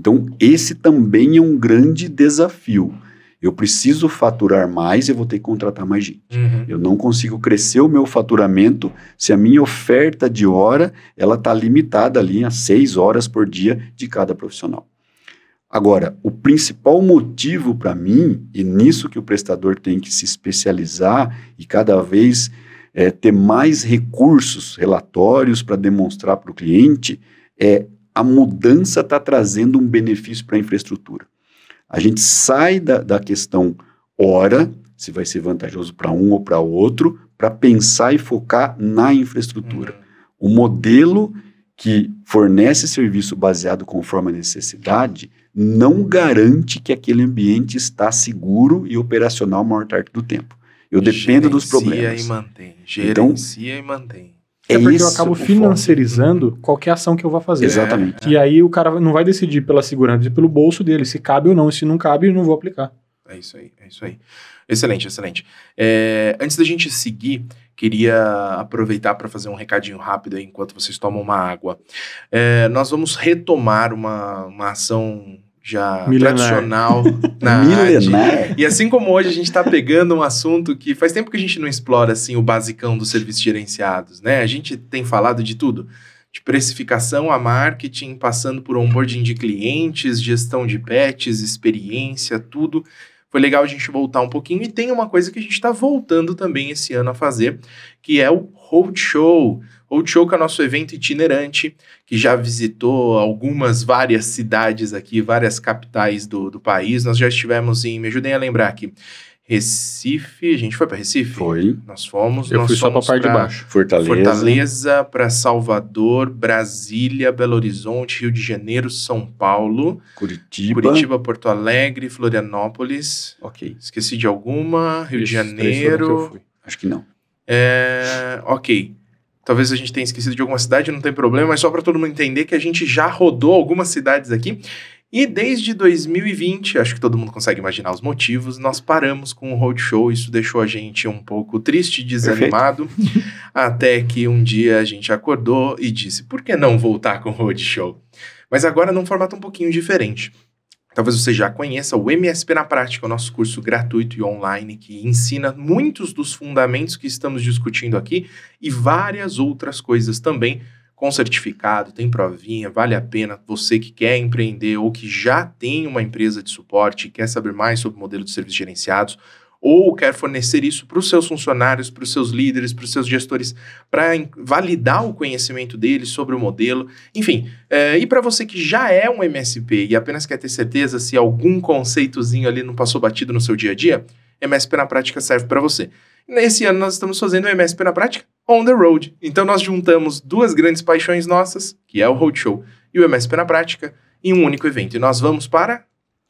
Speaker 2: Então, esse também é um grande desafio. Eu preciso faturar mais e eu vou ter que contratar mais gente.
Speaker 1: Uhum.
Speaker 2: Eu não consigo crescer o meu faturamento se a minha oferta de hora ela está limitada ali a seis horas por dia de cada profissional. Agora, o principal motivo para mim, e nisso que o prestador tem que se especializar e cada vez eh, ter mais recursos, relatórios para demonstrar para o cliente, é a mudança está trazendo um benefício para a infraestrutura. A gente sai da, da questão hora, se vai ser vantajoso para um ou para outro, para pensar e focar na infraestrutura.
Speaker 1: Uhum.
Speaker 2: O modelo que fornece serviço baseado conforme a necessidade não garante que aquele ambiente está seguro e operacional a maior parte do tempo. Eu dependo dos
Speaker 1: Gerencia
Speaker 2: problemas.
Speaker 1: e mantém.
Speaker 2: Então,
Speaker 1: Gerencia e mantém.
Speaker 3: É, porque eu acabo
Speaker 2: o foco.
Speaker 3: financiarizando qualquer ação que eu vou fazer.
Speaker 2: Exatamente.
Speaker 3: E aí o cara não vai decidir pela segurança, pelo bolso dele, se cabe ou não. E se não cabe, eu não vou aplicar.
Speaker 1: É isso aí, é isso aí. Excelente, excelente. É, antes da gente seguir, queria aproveitar para fazer um recadinho rápido aí enquanto vocês tomam uma água. É, nós vamos retomar uma, uma ação já
Speaker 3: Milenar.
Speaker 1: tradicional (laughs) na.
Speaker 2: Milenar.
Speaker 1: E assim como hoje a gente está pegando um assunto que faz tempo que a gente não explora assim o basicão dos serviços gerenciados, né? A gente tem falado de tudo, de precificação a marketing, passando por onboarding de clientes, gestão de pets, experiência, tudo. Foi legal a gente voltar um pouquinho e tem uma coisa que a gente está voltando também esse ano a fazer, que é o Roadshow. Roadshow que é nosso evento itinerante, que já visitou algumas, várias cidades aqui, várias capitais do, do país. Nós já estivemos em, me ajudem a lembrar aqui, Recife, a gente foi para Recife?
Speaker 2: Foi.
Speaker 1: Nós fomos,
Speaker 3: Eu
Speaker 1: nós
Speaker 3: fui só pra
Speaker 1: fomos
Speaker 3: parte de baixo.
Speaker 2: Fortaleza.
Speaker 1: Fortaleza, para Salvador, Brasília, Belo Horizonte, Rio de Janeiro, São Paulo,
Speaker 2: Curitiba.
Speaker 1: Curitiba, Porto Alegre, Florianópolis.
Speaker 2: Ok.
Speaker 1: Esqueci de alguma, Rio de
Speaker 3: Esses foram que eu
Speaker 1: Janeiro.
Speaker 3: fui.
Speaker 2: Acho que não.
Speaker 1: É, ok. Talvez a gente tenha esquecido de alguma cidade, não tem problema, mas só para todo mundo entender que a gente já rodou algumas cidades aqui. E desde 2020, acho que todo mundo consegue imaginar os motivos, nós paramos com o Roadshow. Isso deixou a gente um pouco triste, desanimado. (laughs) até que um dia a gente acordou e disse: por que não voltar com o Roadshow? Mas agora num formato um pouquinho diferente. Talvez você já conheça o MSP na Prática, o nosso curso gratuito e online que ensina muitos dos fundamentos que estamos discutindo aqui e várias outras coisas também, com certificado, tem provinha, vale a pena. Você que quer empreender ou que já tem uma empresa de suporte e quer saber mais sobre o modelo de serviços gerenciados, ou quer fornecer isso para os seus funcionários, para os seus líderes, para os seus gestores, para validar o conhecimento deles sobre o modelo. Enfim, é, e para você que já é um MSP e apenas quer ter certeza se algum conceitozinho ali não passou batido no seu dia a dia, MSP na prática serve para você. Nesse ano nós estamos fazendo o MSP na prática on the road. Então nós juntamos duas grandes paixões nossas, que é o Roadshow e o MSP na prática, em um único evento. E nós vamos para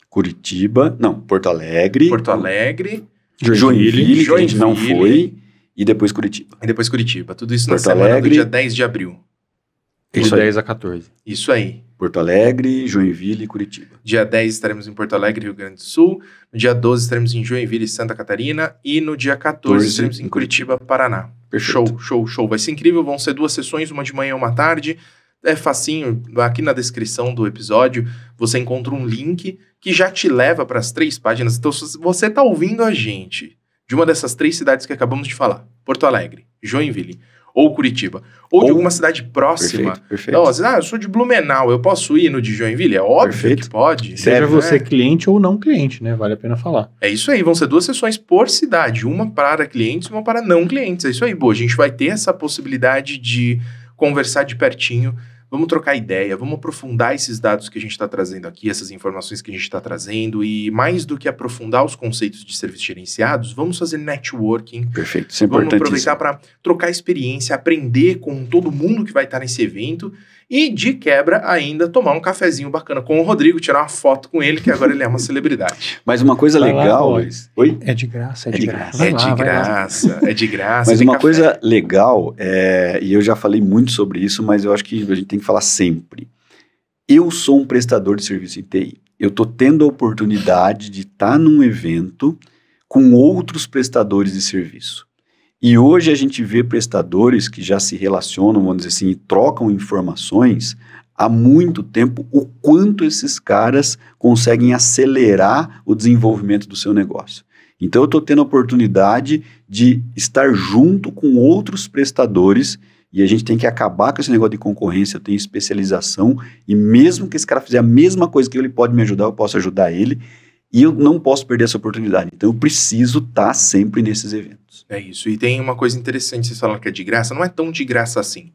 Speaker 2: Curitiba. Não, Porto Alegre.
Speaker 1: Porto Alegre
Speaker 2: Joinville, que a gente não
Speaker 1: Joinville.
Speaker 2: foi. E depois Curitiba.
Speaker 1: e depois Curitiba. Tudo isso na
Speaker 2: Porto
Speaker 1: semana
Speaker 2: Alegre.
Speaker 1: do dia 10 de abril.
Speaker 3: De
Speaker 2: Isso aí.
Speaker 3: 10 a 14.
Speaker 1: Isso aí.
Speaker 2: Porto Alegre, Joinville e Curitiba.
Speaker 1: Dia 10 estaremos em Porto Alegre, Rio Grande do Sul. No dia 12 estaremos em Joinville e Santa Catarina. E no dia 14
Speaker 2: 14
Speaker 1: estaremos em
Speaker 2: em
Speaker 1: Curitiba, Paraná.
Speaker 2: Perfeito.
Speaker 1: Show, show, show. Vai ser incrível. Vão ser duas sessões, uma de manhã e uma tarde. É facinho. Aqui na descrição do episódio você encontra um link que já te leva para as três páginas. Então, se você está ouvindo a gente de uma dessas três cidades que acabamos de falar: Porto Alegre, Joinville ou Curitiba, ou, de
Speaker 2: Ou-
Speaker 1: alguma cidade próxima.
Speaker 2: Perfeito, perfeito.
Speaker 1: Então, às vezes, ah, eu sou de Blumenau, eu posso ir no de Joinville? É óbvio
Speaker 2: Perfeito.
Speaker 1: que pode.
Speaker 3: Seja
Speaker 1: Deve,
Speaker 3: você
Speaker 1: né?
Speaker 3: cliente ou não cliente, né? Vale a pena falar.
Speaker 1: É isso aí, vão ser duas sessões por cidade, uma para clientes e uma para não clientes. É isso aí, boa. A gente vai ter essa possibilidade de conversar de pertinho, vamos trocar ideia, vamos aprofundar esses dados que a gente está trazendo aqui, essas informações que a gente está trazendo, e mais do que aprofundar os conceitos de serviços gerenciados, vamos fazer networking,
Speaker 2: Perfeito. Isso é
Speaker 1: Vamos aproveitar para trocar experiência, aprender com todo mundo que vai estar nesse evento e, de quebra, ainda tomar um cafezinho bacana com o Rodrigo, tirar uma foto com ele, que agora ele é uma celebridade. (laughs)
Speaker 2: Mas uma coisa
Speaker 3: Vai lá,
Speaker 2: legal. Luiz. Oi?
Speaker 3: É de graça, é,
Speaker 2: É
Speaker 3: de
Speaker 2: de
Speaker 3: graça.
Speaker 2: graça.
Speaker 1: É
Speaker 3: lá,
Speaker 1: de
Speaker 3: lá.
Speaker 1: graça, é de graça.
Speaker 2: Mas uma
Speaker 1: café.
Speaker 2: coisa legal, é, e eu já falei muito sobre isso, mas eu acho que a gente tem que falar sempre. Eu sou um prestador de serviço em TI. Eu estou tendo a oportunidade de estar num evento com outros prestadores de serviço. E hoje a gente vê prestadores que já se relacionam, vamos dizer assim, e trocam informações há muito tempo, o quanto esses caras conseguem acelerar o desenvolvimento do seu negócio. Então eu estou tendo a oportunidade de estar junto com outros prestadores e a gente tem que acabar com esse negócio de concorrência, eu tenho especialização e mesmo que esse cara fizer a mesma coisa que eu, ele pode me ajudar, eu posso ajudar ele e eu não posso perder essa oportunidade. Então eu preciso estar sempre nesses eventos.
Speaker 1: É isso. E tem uma coisa interessante, vocês falam que é de graça, não é tão de graça assim.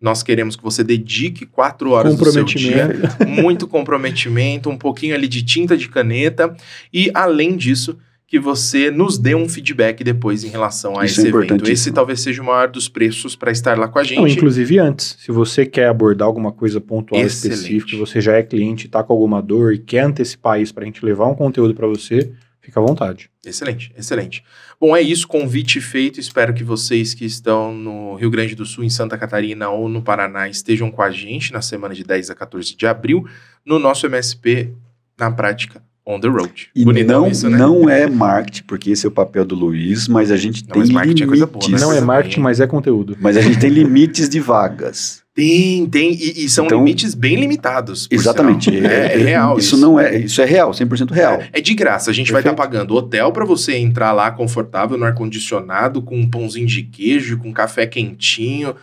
Speaker 1: Nós queremos que você dedique quatro horas do seu dia
Speaker 3: Comprometimento.
Speaker 1: muito comprometimento, um pouquinho ali de tinta de caneta e além disso que você nos dê um feedback depois em relação a
Speaker 2: Isso
Speaker 1: esse
Speaker 2: é
Speaker 1: evento. Esse talvez seja o maior dos preços para estar lá com a gente.
Speaker 3: Não, inclusive antes, se você quer abordar alguma coisa pontual
Speaker 1: Excelente.
Speaker 3: específica, você já é cliente, está com alguma dor e quer antecipar isso para a gente levar um conteúdo para você, Fica à vontade.
Speaker 1: Excelente, excelente. Bom, é isso, convite feito. Espero que vocês que estão no Rio Grande do Sul, em Santa Catarina ou no Paraná estejam com a gente na semana de 10 a 14 de abril no nosso MSP na prática on the road.
Speaker 2: E
Speaker 1: Bonitão
Speaker 2: não,
Speaker 1: isso, né?
Speaker 2: não (laughs) é marketing, porque esse é o papel do Luiz, mas a gente
Speaker 1: Não,
Speaker 2: tem
Speaker 1: mas marketing é coisa
Speaker 2: limites.
Speaker 1: boa, né?
Speaker 3: Não é marketing, mas é conteúdo.
Speaker 2: Mas a gente tem limites de vagas.
Speaker 1: Tem, tem, e, e são
Speaker 2: Então-
Speaker 1: limites bem limitados.
Speaker 2: Exatamente.
Speaker 1: sinal. É, é real.
Speaker 2: Isso, não é, isso é real, 100% real.
Speaker 1: É de graça. A gente vai estar
Speaker 2: Perfeito.
Speaker 1: pagando hotel para você entrar lá confortável, no ar-condicionado, com um pãozinho de queijo, com café quentinho.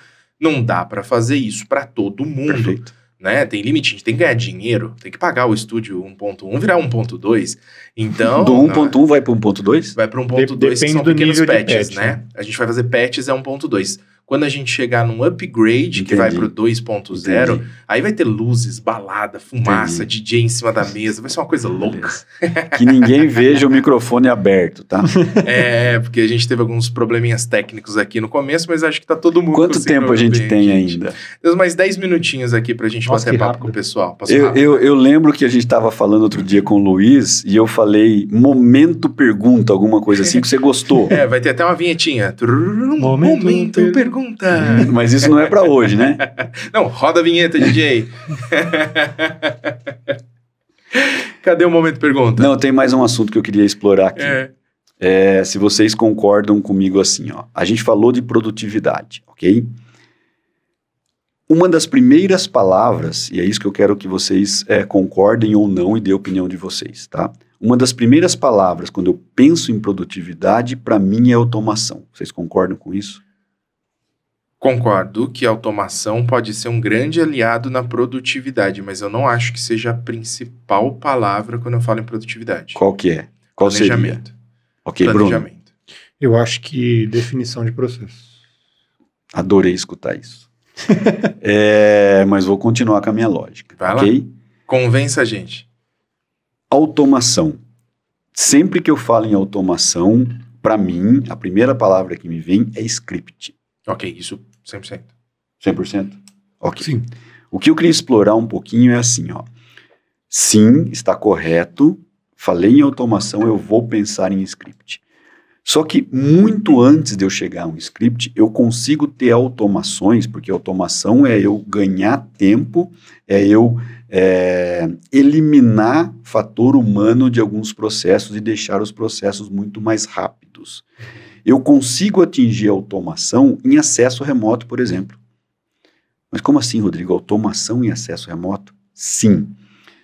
Speaker 1: Não dá para fazer isso para todo mundo.
Speaker 2: Perfeito.
Speaker 1: Né? Tem limite, a gente tem que ganhar dinheiro, tem que pagar o estúdio 1.1, virar 1.2. Então,
Speaker 2: Do
Speaker 1: não,
Speaker 2: 1.1 vai para 1.2?
Speaker 1: vai para 1.2, que são
Speaker 3: do
Speaker 1: pequenos patches,
Speaker 3: patch,
Speaker 1: né?
Speaker 3: né?
Speaker 1: A gente vai fazer patches é 1.2. Quando a gente chegar num upgrade, que vai
Speaker 2: Entendi.
Speaker 1: pro 2.0,
Speaker 2: Entendi.
Speaker 1: aí vai ter luzes, balada, fumaça, DJ em cima da mesa, vai ser uma coisa louca.
Speaker 2: Que ninguém veja o microfone aberto, tá? (laughs)
Speaker 1: é, porque a gente teve alguns probleminhas técnicos aqui no começo, mas acho que tá todo mundo
Speaker 2: Quanto tempo a gente tem
Speaker 1: gente.
Speaker 2: ainda?
Speaker 1: Temos mais 10 minutinhos aqui pra gente
Speaker 3: Nossa,
Speaker 1: bater papo
Speaker 3: rápido.
Speaker 1: com o pessoal.
Speaker 2: Eu, eu, eu lembro que a gente estava falando outro dia com o Luiz e eu falei momento pergunta, alguma coisa assim que você gostou. (laughs)
Speaker 1: É, vai ter até uma vinhetinha.
Speaker 3: Momento
Speaker 1: Momento,
Speaker 3: per-
Speaker 1: pergunta.
Speaker 2: Mas isso não é para hoje, né? (laughs)
Speaker 1: Não, roda a vinheta, DJ. (laughs) Cadê o momento pergunta?
Speaker 2: Não, tem mais um assunto que eu queria explorar aqui.
Speaker 1: É.
Speaker 2: É, se vocês concordam comigo assim, ó. A gente falou de produtividade, ok? Uma das primeiras palavras, e é isso que eu quero que vocês é, concordem ou não e dê a opinião de vocês, tá? Uma das primeiras palavras, quando eu penso em produtividade, para mim é automação. Vocês concordam com isso?
Speaker 1: Concordo que a automação pode ser um grande aliado na produtividade, mas eu não acho que seja a principal palavra quando eu falo em produtividade.
Speaker 2: Qual que é? Qual seria?
Speaker 1: Planejamento.
Speaker 2: Ok, Bruno.
Speaker 1: Planejamento.
Speaker 3: Eu acho que definição de processo.
Speaker 2: Adorei escutar isso. (laughs) É, mas vou continuar com a minha lógica,
Speaker 1: Vai lá.
Speaker 2: ok?
Speaker 1: Convença a gente.
Speaker 2: Automação. Sempre que eu falo em automação, para mim, a primeira palavra que me vem é script.
Speaker 1: Ok, isso 100%.
Speaker 2: 100%? Ok.
Speaker 3: Sim.
Speaker 2: O que eu queria explorar um pouquinho é assim, ó. Sim, está correto. Falei em automação, eu vou pensar em script. Só que muito antes de eu chegar a um script, eu consigo ter automações, porque automação é eu ganhar tempo, é eu é, eliminar fator humano de alguns processos e deixar os processos muito mais rápidos. Eu consigo atingir automação em acesso remoto, por exemplo. Mas como assim, Rodrigo? Automação em acesso remoto? Sim.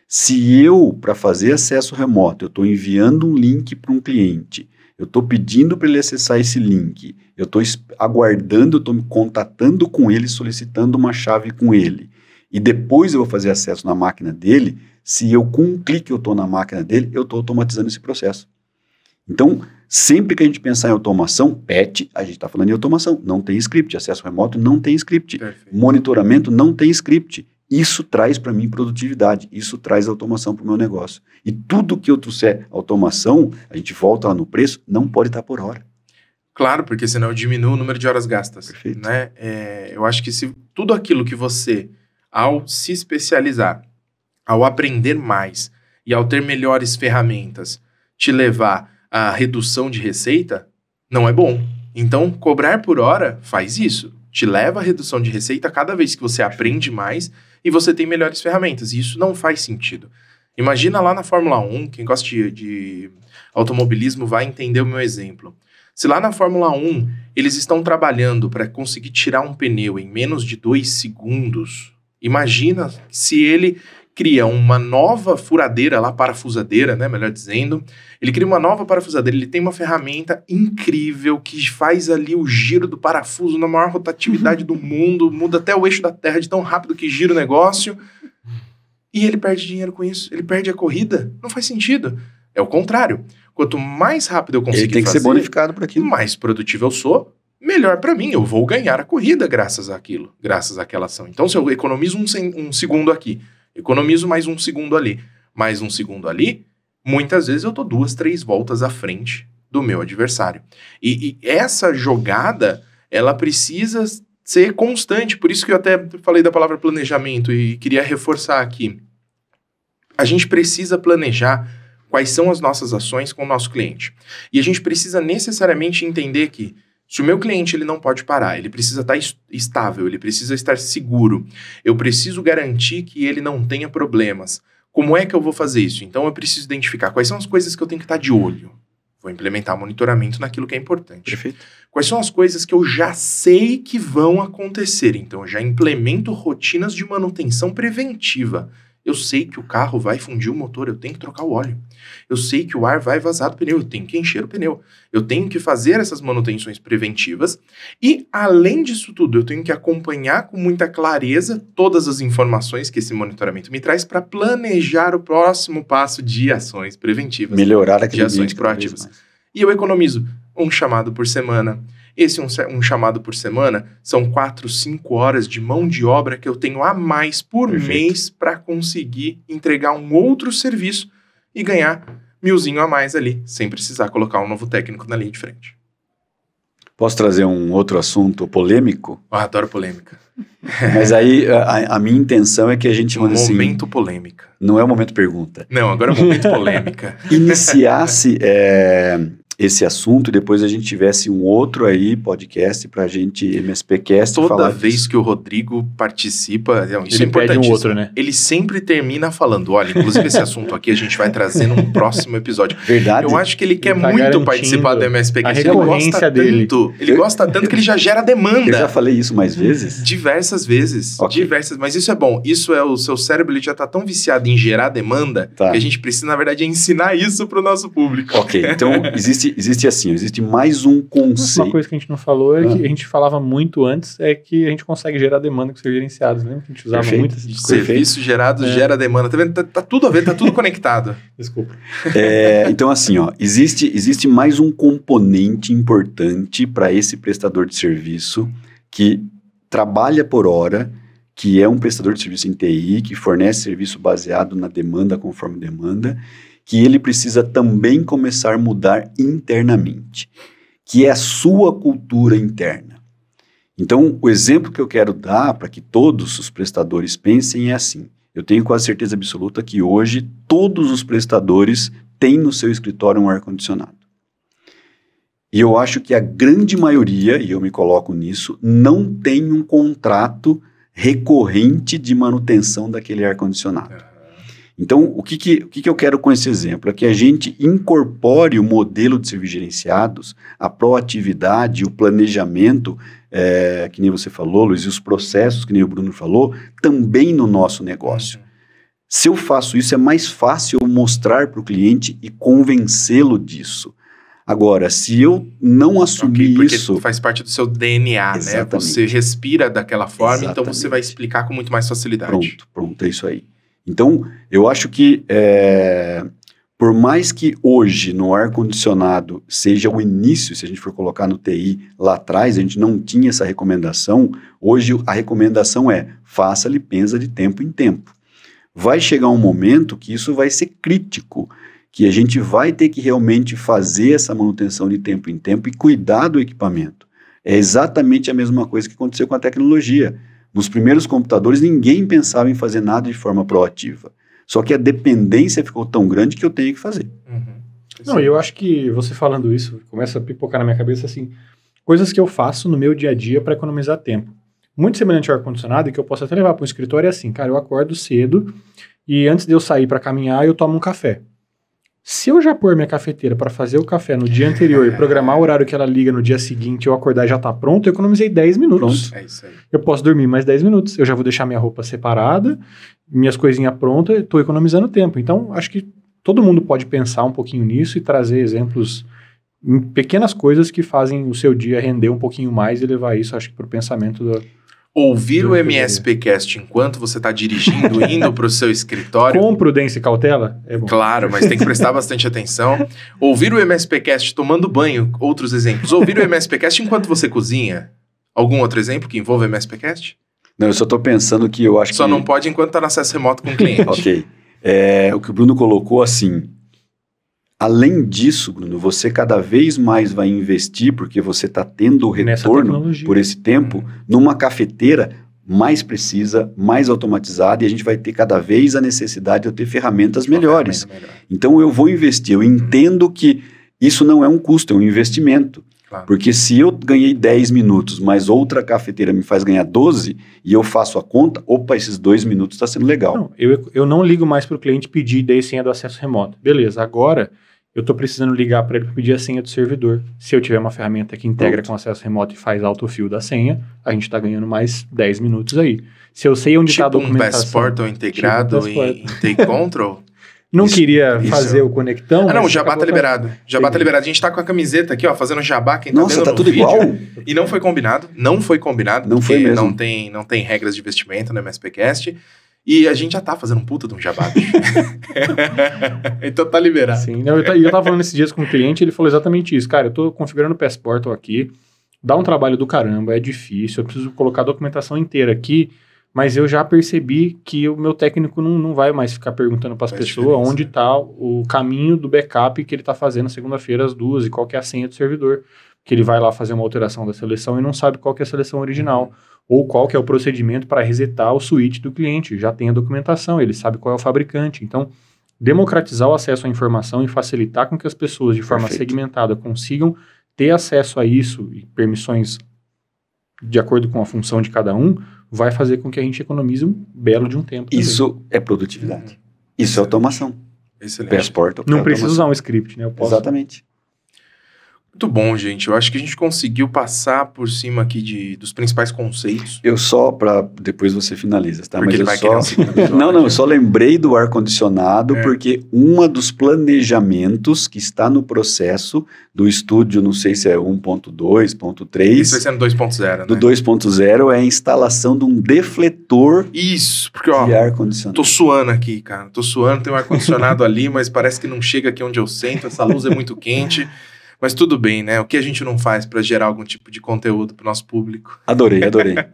Speaker 2: Se eu, para fazer acesso remoto, eu estou enviando um link para um cliente, eu estou pedindo para ele acessar esse link, eu estou aguardando, eu estou me contatando com ele, solicitando uma chave com ele, e depois eu vou fazer acesso na máquina dele, se eu com um clique eu estou na máquina dele, eu estou automatizando esse processo. Então, sempre que a gente pensar em automação, PET, a gente está falando em automação, não tem script, acesso remoto não tem script.
Speaker 1: Perfeito.
Speaker 2: Monitoramento não tem script. Isso traz para mim produtividade, isso traz automação para o meu negócio. E tudo que eu trouxer automação, a gente volta lá no preço, não pode estar por hora.
Speaker 1: Claro, porque senão eu diminuo o número de horas gastas.
Speaker 2: Perfeito.
Speaker 1: Né? É, eu acho que se tudo aquilo que você, ao se especializar, ao aprender mais e ao ter melhores ferramentas, te levar à redução de receita, não é bom. Então, cobrar por hora faz isso. Te leva à redução de receita cada vez que você aprende mais e você tem melhores ferramentas. E isso não faz sentido. Imagina lá na Fórmula 1, quem gosta de, de automobilismo vai entender o meu exemplo. Se lá na Fórmula 1 eles estão trabalhando para conseguir tirar um pneu em menos de dois segundos, imagina se ele cria uma nova furadeira lá, parafusadeira, né, melhor dizendo, ele cria uma nova parafusadeira, ele tem uma ferramenta incrível que faz ali o giro do parafuso na maior rotatividade do mundo, muda até o eixo da Terra de tão rápido que gira o negócio, e ele perde dinheiro com isso, ele perde a corrida, não faz sentido. É o contrário. Quanto mais rápido eu conseguir
Speaker 2: Ele tem que
Speaker 1: fazer,
Speaker 2: ser bonificado por aquilo.
Speaker 1: mais produtivo eu sou, melhor para mim. Eu vou ganhar a corrida graças àquilo, graças àquela ação. Então, se eu economizo um, um segundo aqui, economizo mais um segundo ali, mais um segundo ali, muitas vezes eu tô duas, três voltas à frente do meu adversário. E, e essa jogada, ela precisa ser constante. Por isso que eu até falei da palavra planejamento e queria reforçar aqui. A gente precisa planejar quais são as nossas ações com o nosso cliente. E a gente precisa necessariamente entender que se o meu cliente ele não pode parar, ele precisa estar estável, ele precisa estar seguro, eu preciso garantir que ele não tenha problemas. Como é que eu vou fazer isso? Então eu preciso identificar quais são as coisas que eu tenho que estar de olho. Vou implementar monitoramento naquilo que é importante.
Speaker 2: Perfeito.
Speaker 1: Quais são as coisas que eu já sei que vão acontecer? Então eu já implemento rotinas de manutenção preventiva. Eu sei que o carro vai fundir o motor, eu tenho que trocar o óleo. Eu sei que o ar vai vazar do pneu, eu tenho que encher o pneu. Eu tenho que fazer essas manutenções preventivas. E, além disso tudo, eu tenho que acompanhar com muita clareza todas as informações que esse monitoramento me traz para planejar o próximo passo de ações preventivas.
Speaker 2: Melhorar aquele
Speaker 1: de ações proativas. E eu economizo um chamado por semana, esse um, um, chamado por semana são quatro, cinco horas de mão de obra que eu tenho a mais por Perfeito. mês para conseguir entregar um outro serviço e ganhar milzinho a mais ali, sem precisar colocar um novo técnico na linha de frente.
Speaker 2: Posso trazer um outro assunto polêmico?
Speaker 1: Eu adoro polêmica. (laughs)
Speaker 2: Mas aí a, a, minha intenção é que a gente...
Speaker 1: Um assim, momento polêmica.
Speaker 2: Não é o momento pergunta.
Speaker 1: Não, agora é o momento (laughs) polêmica.
Speaker 2: Iniciasse é, esse assunto e depois a gente tivesse um outro aí podcast para a gente MSPcast
Speaker 1: Toda
Speaker 2: falar
Speaker 1: vez
Speaker 2: disso.
Speaker 1: que o Rodrigo participa, não, isso
Speaker 3: ele
Speaker 1: é importante.
Speaker 3: Um outro, né?
Speaker 1: Ele sempre termina falando, olha, inclusive esse assunto aqui a gente vai trazer num próximo episódio.
Speaker 2: Verdade.
Speaker 1: Eu acho que ele quer ele tá muito participar do MSPcast.
Speaker 3: Ele gosta
Speaker 1: dele. tanto, ele eu, gosta tanto que ele já gera demanda.
Speaker 2: Eu já falei isso mais vezes?
Speaker 1: Diversas vezes, okay. diversas, mas isso é bom. Isso é o seu cérebro ele já tá tão viciado em gerar demanda tá. que a gente precisa na verdade ensinar isso para o nosso público.
Speaker 2: OK. Então existe (laughs) existe, existe assim, existe mais um conceito.
Speaker 3: Uma coisa que a gente não falou é ah. que a gente falava muito antes, é que a gente consegue gerar demanda com serviços gerenciados, lembra que a gente usava Perfeito. muito esse
Speaker 1: Serviço gerado é. gera demanda, tá vendo? Tá, tá, tudo a ver, tá tudo (laughs) conectado.
Speaker 3: Desculpa.
Speaker 2: É, então assim, ó, existe, existe mais um componente importante para esse prestador de serviço que trabalha por hora, que é um prestador de serviço em TI, que fornece serviço baseado na demanda conforme demanda, que ele precisa também começar a mudar internamente, que é a sua cultura interna. Então, o exemplo que eu quero dar para que todos os prestadores pensem é assim: eu tenho quase certeza absoluta que hoje todos os prestadores têm no seu escritório um ar-condicionado. E eu acho que a grande maioria, e eu me coloco nisso, não tem um contrato recorrente de manutenção daquele ar-condicionado. Então, o que, que, o que, que eu quero com esse exemplo? É que a gente incorpore o modelo de serviços gerenciados, a proatividade, o planejamento, é, que nem você falou, Luiz, e os processos, que nem o Bruno falou, também no nosso negócio. Uhum. Se eu faço isso, é mais fácil eu mostrar para o cliente e convencê-lo disso. Agora, se eu não assumir okay, porque isso.
Speaker 1: faz parte do seu DNA, Exatamente. né? Você respira daquela forma, Exatamente. então você vai explicar com muito mais facilidade.
Speaker 2: Pronto, pronto, é isso aí. Então, eu acho que, é, por mais que hoje no ar-condicionado seja o início, se a gente for colocar no TI lá atrás, a gente não tinha essa recomendação, hoje a recomendação é faça limpeza de tempo em tempo. Vai chegar um momento que isso vai ser crítico, que a gente vai ter que realmente fazer essa manutenção de tempo em tempo e cuidar do equipamento. É exatamente a mesma coisa que aconteceu com a tecnologia. Nos primeiros computadores, ninguém pensava em fazer nada de forma proativa. Só que a dependência ficou tão grande que eu tenho que fazer.
Speaker 3: Uhum. Não, eu acho que você falando isso, começa a pipocar na minha cabeça assim, coisas que eu faço no meu dia a dia para economizar tempo. Muito semelhante ao ar-condicionado, que eu posso até levar para o escritório, é assim, cara, eu acordo cedo e antes de eu sair para caminhar, eu tomo um café. Se eu já pôr minha cafeteira para fazer o café no dia anterior e programar o horário que ela liga no dia seguinte, eu acordar e já tá pronto, eu economizei 10 minutos.
Speaker 1: Pronto. É isso aí.
Speaker 3: Eu posso dormir mais 10 minutos. Eu já vou deixar minha roupa separada, minhas coisinhas prontas, estou economizando tempo. Então, acho que todo mundo pode pensar um pouquinho nisso e trazer exemplos em pequenas coisas que fazem o seu dia render um pouquinho mais e levar isso, acho que, para o pensamento do,
Speaker 1: Ouvir o MSPcast enquanto você está dirigindo, indo para o seu escritório.
Speaker 3: Com prudência e cautela?
Speaker 1: É bom. Claro, mas tem que prestar bastante atenção. Ouvir o MSPcast tomando banho, outros exemplos. Ouvir o MSPcast enquanto você cozinha. Algum outro exemplo que envolva o MSPcast?
Speaker 2: Não, eu só estou pensando que eu acho
Speaker 1: só
Speaker 2: que...
Speaker 1: Só não pode enquanto está no acesso remoto com o cliente. (laughs)
Speaker 2: ok. É, o que o Bruno colocou assim, Além disso, Bruno, você cada vez mais vai investir, porque você está tendo o retorno por esse tempo, numa cafeteira mais precisa, mais automatizada e a gente vai ter cada vez a necessidade de eu ter ferramentas melhores.
Speaker 1: Ferramenta melhor.
Speaker 2: Então eu vou investir, eu entendo que isso não é um custo, é um investimento.
Speaker 1: Claro.
Speaker 2: Porque se eu ganhei 10 minutos, mas outra cafeteira me faz ganhar 12 e eu faço a conta, opa, esses dois minutos está sendo legal.
Speaker 3: Não, eu, eu não ligo mais para o cliente pedir daí senha do acesso remoto. Beleza, agora eu estou precisando ligar para ele para pedir a senha do servidor. Se eu tiver uma ferramenta que integra
Speaker 2: Pronto.
Speaker 3: com acesso remoto e faz autofill da senha, a gente está ganhando mais 10 minutos aí. Se eu sei onde está
Speaker 1: Tipo
Speaker 3: a
Speaker 1: um
Speaker 3: documentação...
Speaker 1: passport integrado
Speaker 3: Tipo um
Speaker 1: em, em Take Control. (laughs)
Speaker 3: Não
Speaker 2: Isso-
Speaker 3: queria
Speaker 2: isso-
Speaker 3: fazer o conectão.
Speaker 1: Ah, não, o jabá tá liberado. Jabá tá liberado. A gente tá com a camiseta aqui, ó, fazendo jabá. Quem tá
Speaker 2: Nossa, tá
Speaker 1: no
Speaker 2: tudo
Speaker 1: vídeo.
Speaker 2: igual?
Speaker 1: E não foi combinado. Não foi combinado.
Speaker 2: Não foi mesmo.
Speaker 1: Não tem, não tem regras de vestimenta no MSPcast. E a gente já tá fazendo um puta de um jabá, (laughs) então tá liberado.
Speaker 3: Sim, não, eu, eu tava falando esses dias com um cliente, ele falou exatamente isso. Cara, eu tô configurando o Passportal aqui, dá um trabalho do caramba, é difícil, eu preciso colocar a documentação inteira aqui, mas eu já percebi que o meu técnico não, não vai mais ficar perguntando para as pessoas onde tá o caminho do backup que ele tá fazendo segunda-feira às duas e qual que é a senha do servidor. Que ele vai lá fazer uma alteração da seleção e não sabe qual é a seleção original. Ou qual que é o procedimento para resetar o switch do cliente. Já tem a documentação, ele sabe qual é o fabricante. Então, democratizar o acesso à informação e facilitar com que as pessoas, de forma
Speaker 2: Perfeito.
Speaker 3: segmentada, consigam ter acesso a isso e permissões de acordo com a função de cada um, vai fazer com que a gente economize um belo de um tempo. também.
Speaker 2: Isso é produtividade. Isso é automação.
Speaker 1: Excelente.
Speaker 2: Passport.
Speaker 3: Não
Speaker 2: é
Speaker 3: precisa
Speaker 2: automação.
Speaker 3: usar um script, né? Eu posso
Speaker 2: Exatamente.
Speaker 1: Muito bom, gente. Eu acho que a gente conseguiu passar por cima aqui de, dos principais conceitos.
Speaker 2: Eu só, para depois você finaliza, tá?
Speaker 1: Porque
Speaker 2: Mas eu só...
Speaker 1: um. (laughs)
Speaker 2: Não, não, eu só lembrei do ar-condicionado
Speaker 1: É.
Speaker 2: porque uma dos planejamentos que está no processo do estúdio, não sei se é 1.2,
Speaker 1: Isso vai
Speaker 2: 1.3,
Speaker 1: ser no 2.0, né?
Speaker 2: do 2.0 é a instalação de um defletor
Speaker 1: Isso, porque, ó,
Speaker 2: de ar-condicionado.
Speaker 1: tô suando aqui, cara. Tô suando, tem um ar-condicionado (laughs) ali, mas parece que não chega aqui onde eu sento. Essa luz é muito quente. (laughs) Mas tudo bem, né? O que a gente não faz pra gerar algum tipo de conteúdo pro nosso público?
Speaker 2: Adorei, adorei. (laughs)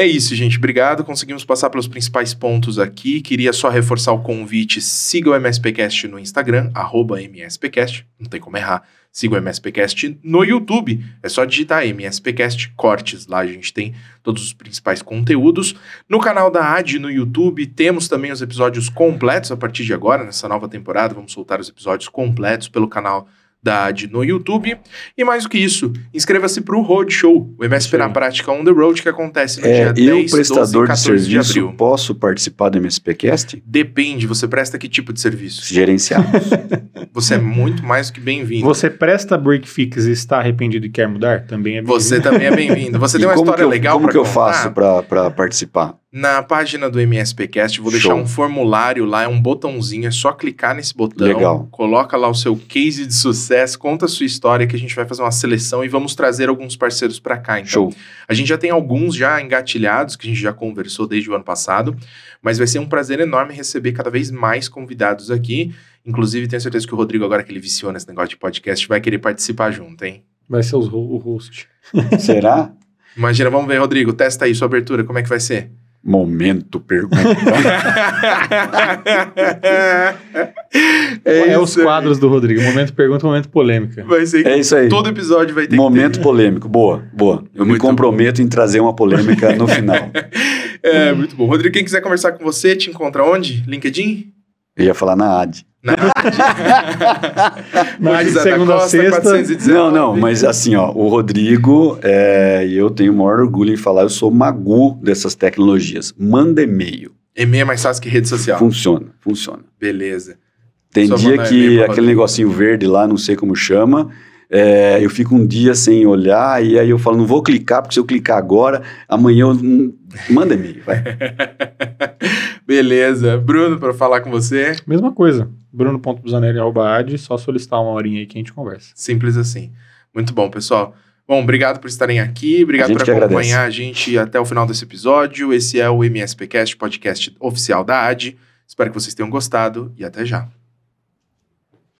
Speaker 1: É isso, gente. Obrigado. Conseguimos passar pelos principais pontos aqui. Queria só reforçar o convite. Siga o MSPcast no Instagram, arroba MSPcast. Não tem como errar. Siga o MSPcast no YouTube. É só digitar MSPcast Cortes. Lá a gente tem todos os principais conteúdos. No canal da AD no YouTube temos também os episódios completos a partir de agora. Nessa nova temporada, vamos soltar os episódios completos pelo canal da AD no YouTube. E mais do que isso, inscreva-se para o Roadshow, o MSP
Speaker 3: Isso
Speaker 1: na prática on the road, que acontece no
Speaker 2: É,
Speaker 1: dia
Speaker 2: eu,
Speaker 1: 10, 12 e
Speaker 2: prestador de
Speaker 1: 14 de
Speaker 2: serviço,
Speaker 1: abril.
Speaker 2: posso participar do MSPcast?
Speaker 1: Depende, você presta que tipo de serviço?
Speaker 2: Gerenciado. (laughs)
Speaker 1: Você é muito mais do que bem-vindo.
Speaker 3: Você presta break fix e está arrependido e quer mudar? Também é bem
Speaker 1: Você também é bem-vindo. Você
Speaker 2: E
Speaker 1: tem uma
Speaker 2: como
Speaker 1: história
Speaker 2: eu,
Speaker 1: legal
Speaker 2: Como
Speaker 1: pra
Speaker 2: que eu faço para participar?
Speaker 1: Na página do MSPcast, vou deixar
Speaker 2: Show.
Speaker 1: um formulário lá, é um botãozinho, é só clicar nesse botão.
Speaker 2: Legal.
Speaker 1: Coloca lá o seu case de sucesso, conta a sua história, que a gente vai fazer uma seleção e vamos trazer alguns parceiros para cá. Então,
Speaker 2: Show.
Speaker 1: A gente já tem alguns já engatilhados, que a gente já conversou desde o ano passado, mas vai ser um prazer enorme receber cada vez mais convidados aqui. Inclusive, tenho certeza que o Rodrigo, agora que ele viciou nesse negócio de podcast, vai querer participar junto, hein?
Speaker 3: Vai ser o host.
Speaker 2: Será?
Speaker 1: Imagina, vamos ver, Rodrigo, testa aí sua abertura, como é que vai ser?
Speaker 2: Momento pergunta. (laughs)
Speaker 3: É, os
Speaker 1: isso aí.
Speaker 3: quadros do Rodrigo. Momento pergunta, momento polêmica.
Speaker 1: Vai ser
Speaker 2: É isso aí.
Speaker 1: todo episódio vai ter
Speaker 2: Momento polêmico. Boa, boa. Eu me
Speaker 1: Muito
Speaker 2: comprometo em trazer uma polêmica no (laughs) final.
Speaker 1: ter. É, muito bom. Rodrigo, quem quiser conversar com você, te encontra onde? LinkedIn?
Speaker 2: Eu ia falar na AD. (laughs)
Speaker 1: Na José da
Speaker 3: segunda a sexta.
Speaker 1: 419.
Speaker 2: Não, não, mas assim, ó, o Rodrigo, é, e eu tenho o maior orgulho em falar, eu sou magu dessas tecnologias. Manda e-mail.
Speaker 1: E-mail é mais fácil que rede social.
Speaker 2: Funciona, funciona.
Speaker 1: Beleza.
Speaker 2: Tem
Speaker 1: Só
Speaker 2: dia que aquele
Speaker 1: Rodrigo.
Speaker 2: negocinho verde lá, não sei como chama, é, eu fico um dia sem olhar e aí eu falo, não vou clicar, porque se eu clicar agora, amanhã eu... manda e-mail, vai. (laughs)
Speaker 1: Beleza. Bruno, para falar com você,
Speaker 3: Mesma coisa. Bruno.busanelli.ad, só solicitar uma horinha aí que a gente conversa.
Speaker 1: simples assim. Muito bom, pessoal. Bom, obrigado por estarem aqui, obrigado por acompanhar
Speaker 2: agradece.
Speaker 1: a gente até o final desse episódio. Esse é o MSPcast, podcast oficial da AD. Espero que vocês tenham gostado e até já.